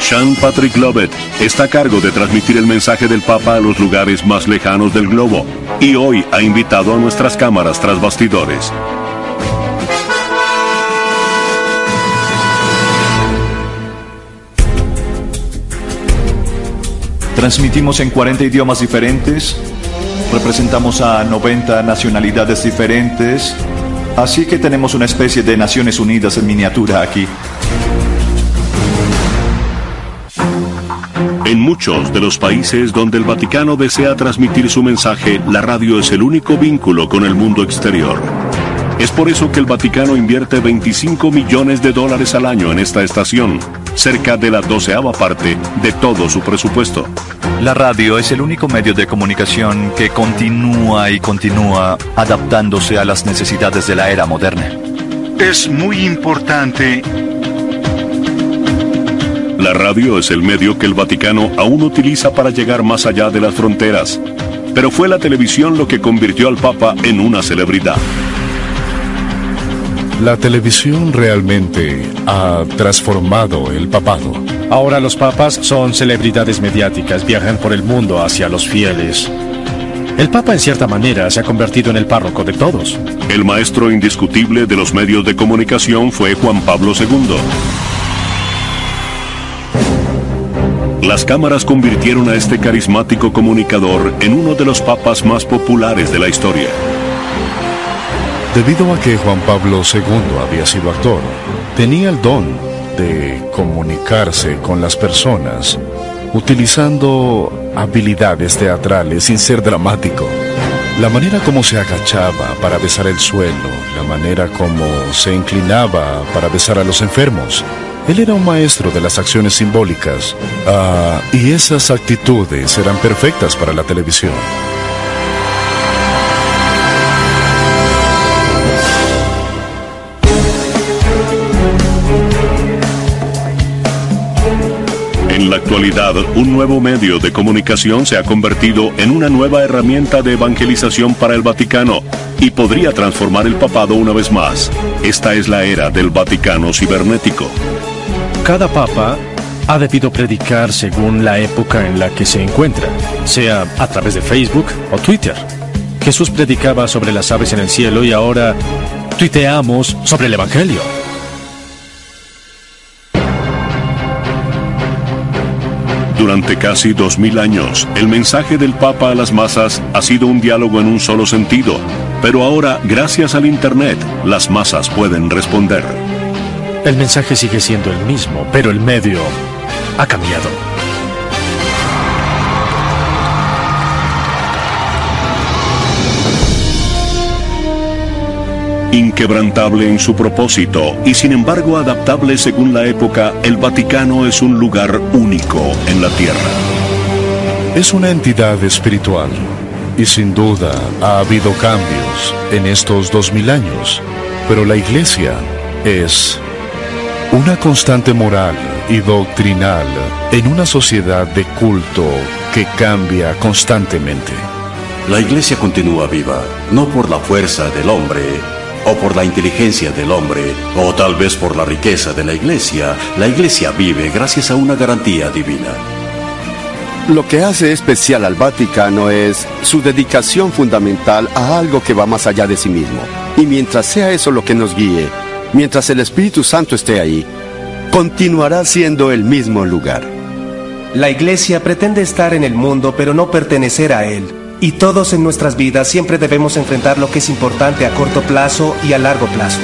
Sean Patrick Lovett está a cargo de transmitir el mensaje del Papa a los lugares más lejanos del globo y hoy ha invitado a nuestras cámaras tras bastidores. Transmitimos en 40 idiomas diferentes, representamos a 90 nacionalidades diferentes, así que tenemos una especie de Naciones Unidas en miniatura aquí. En muchos de los países donde el Vaticano desea transmitir su mensaje, la radio es el único vínculo con el mundo exterior. Es por eso que el Vaticano invierte 25 millones de dólares al año en esta estación, cerca de la doceava parte de todo su presupuesto. La radio es el único medio de comunicación que continúa y continúa adaptándose a las necesidades de la era moderna. Es muy importante La radio es el medio que el Vaticano aún utiliza para llegar más allá de las fronteras. Pero fue la televisión lo que convirtió al Papa en una celebridad. La televisión realmente ha transformado el papado. Ahora los papas son celebridades mediáticas, viajan por el mundo hacia los fieles. El papa en cierta manera se ha convertido en el párroco de todos. El maestro indiscutible de los medios de comunicación fue Juan Pablo II. Las cámaras convirtieron a este carismático comunicador en uno de los papas más populares de la historia. Debido a que Juan Pablo II había sido actor, tenía el don de comunicarse con las personas utilizando habilidades teatrales sin ser dramático. La manera como se agachaba para besar el suelo, la manera como se inclinaba para besar a los enfermos. Él era un maestro de las acciones simbólicas. Ah, y esas actitudes eran perfectas para la televisión. En la actualidad, un nuevo medio de comunicación se ha convertido en una nueva herramienta de evangelización para el Vaticano y podría transformar el papado una vez más. Esta es la era del Vaticano cibernético. Cada papa ha debido predicar según la época en la que se encuentra, sea a través de Facebook o Twitter. Jesús predicaba sobre las aves en el cielo y ahora tuiteamos sobre el Evangelio. Durante casi dos mil años, el mensaje del Papa a las masas ha sido un diálogo en un solo sentido, pero ahora, gracias al Internet, las masas pueden responder. El mensaje sigue siendo el mismo, pero el medio ha cambiado. Inquebrantable en su propósito y sin embargo adaptable según la época, el Vaticano es un lugar único en la Tierra. Es una entidad espiritual y sin duda ha habido cambios en estos dos mil años, pero la iglesia es una constante moral y doctrinal en una sociedad de culto que cambia constantemente. La iglesia continúa viva, no por la fuerza del hombre, o por la inteligencia del hombre, o tal vez por la riqueza de la iglesia. La iglesia vive gracias a una garantía divina. Lo que hace especial al Vaticano es su dedicación fundamental a algo que va más allá de sí mismo. Y mientras sea eso lo que nos guíe, mientras el Espíritu Santo esté ahí, continuará siendo el mismo lugar. La iglesia pretende estar en el mundo pero no pertenecer a él. Y todos en nuestras vidas siempre debemos enfrentar lo que es importante a corto plazo y a largo plazo.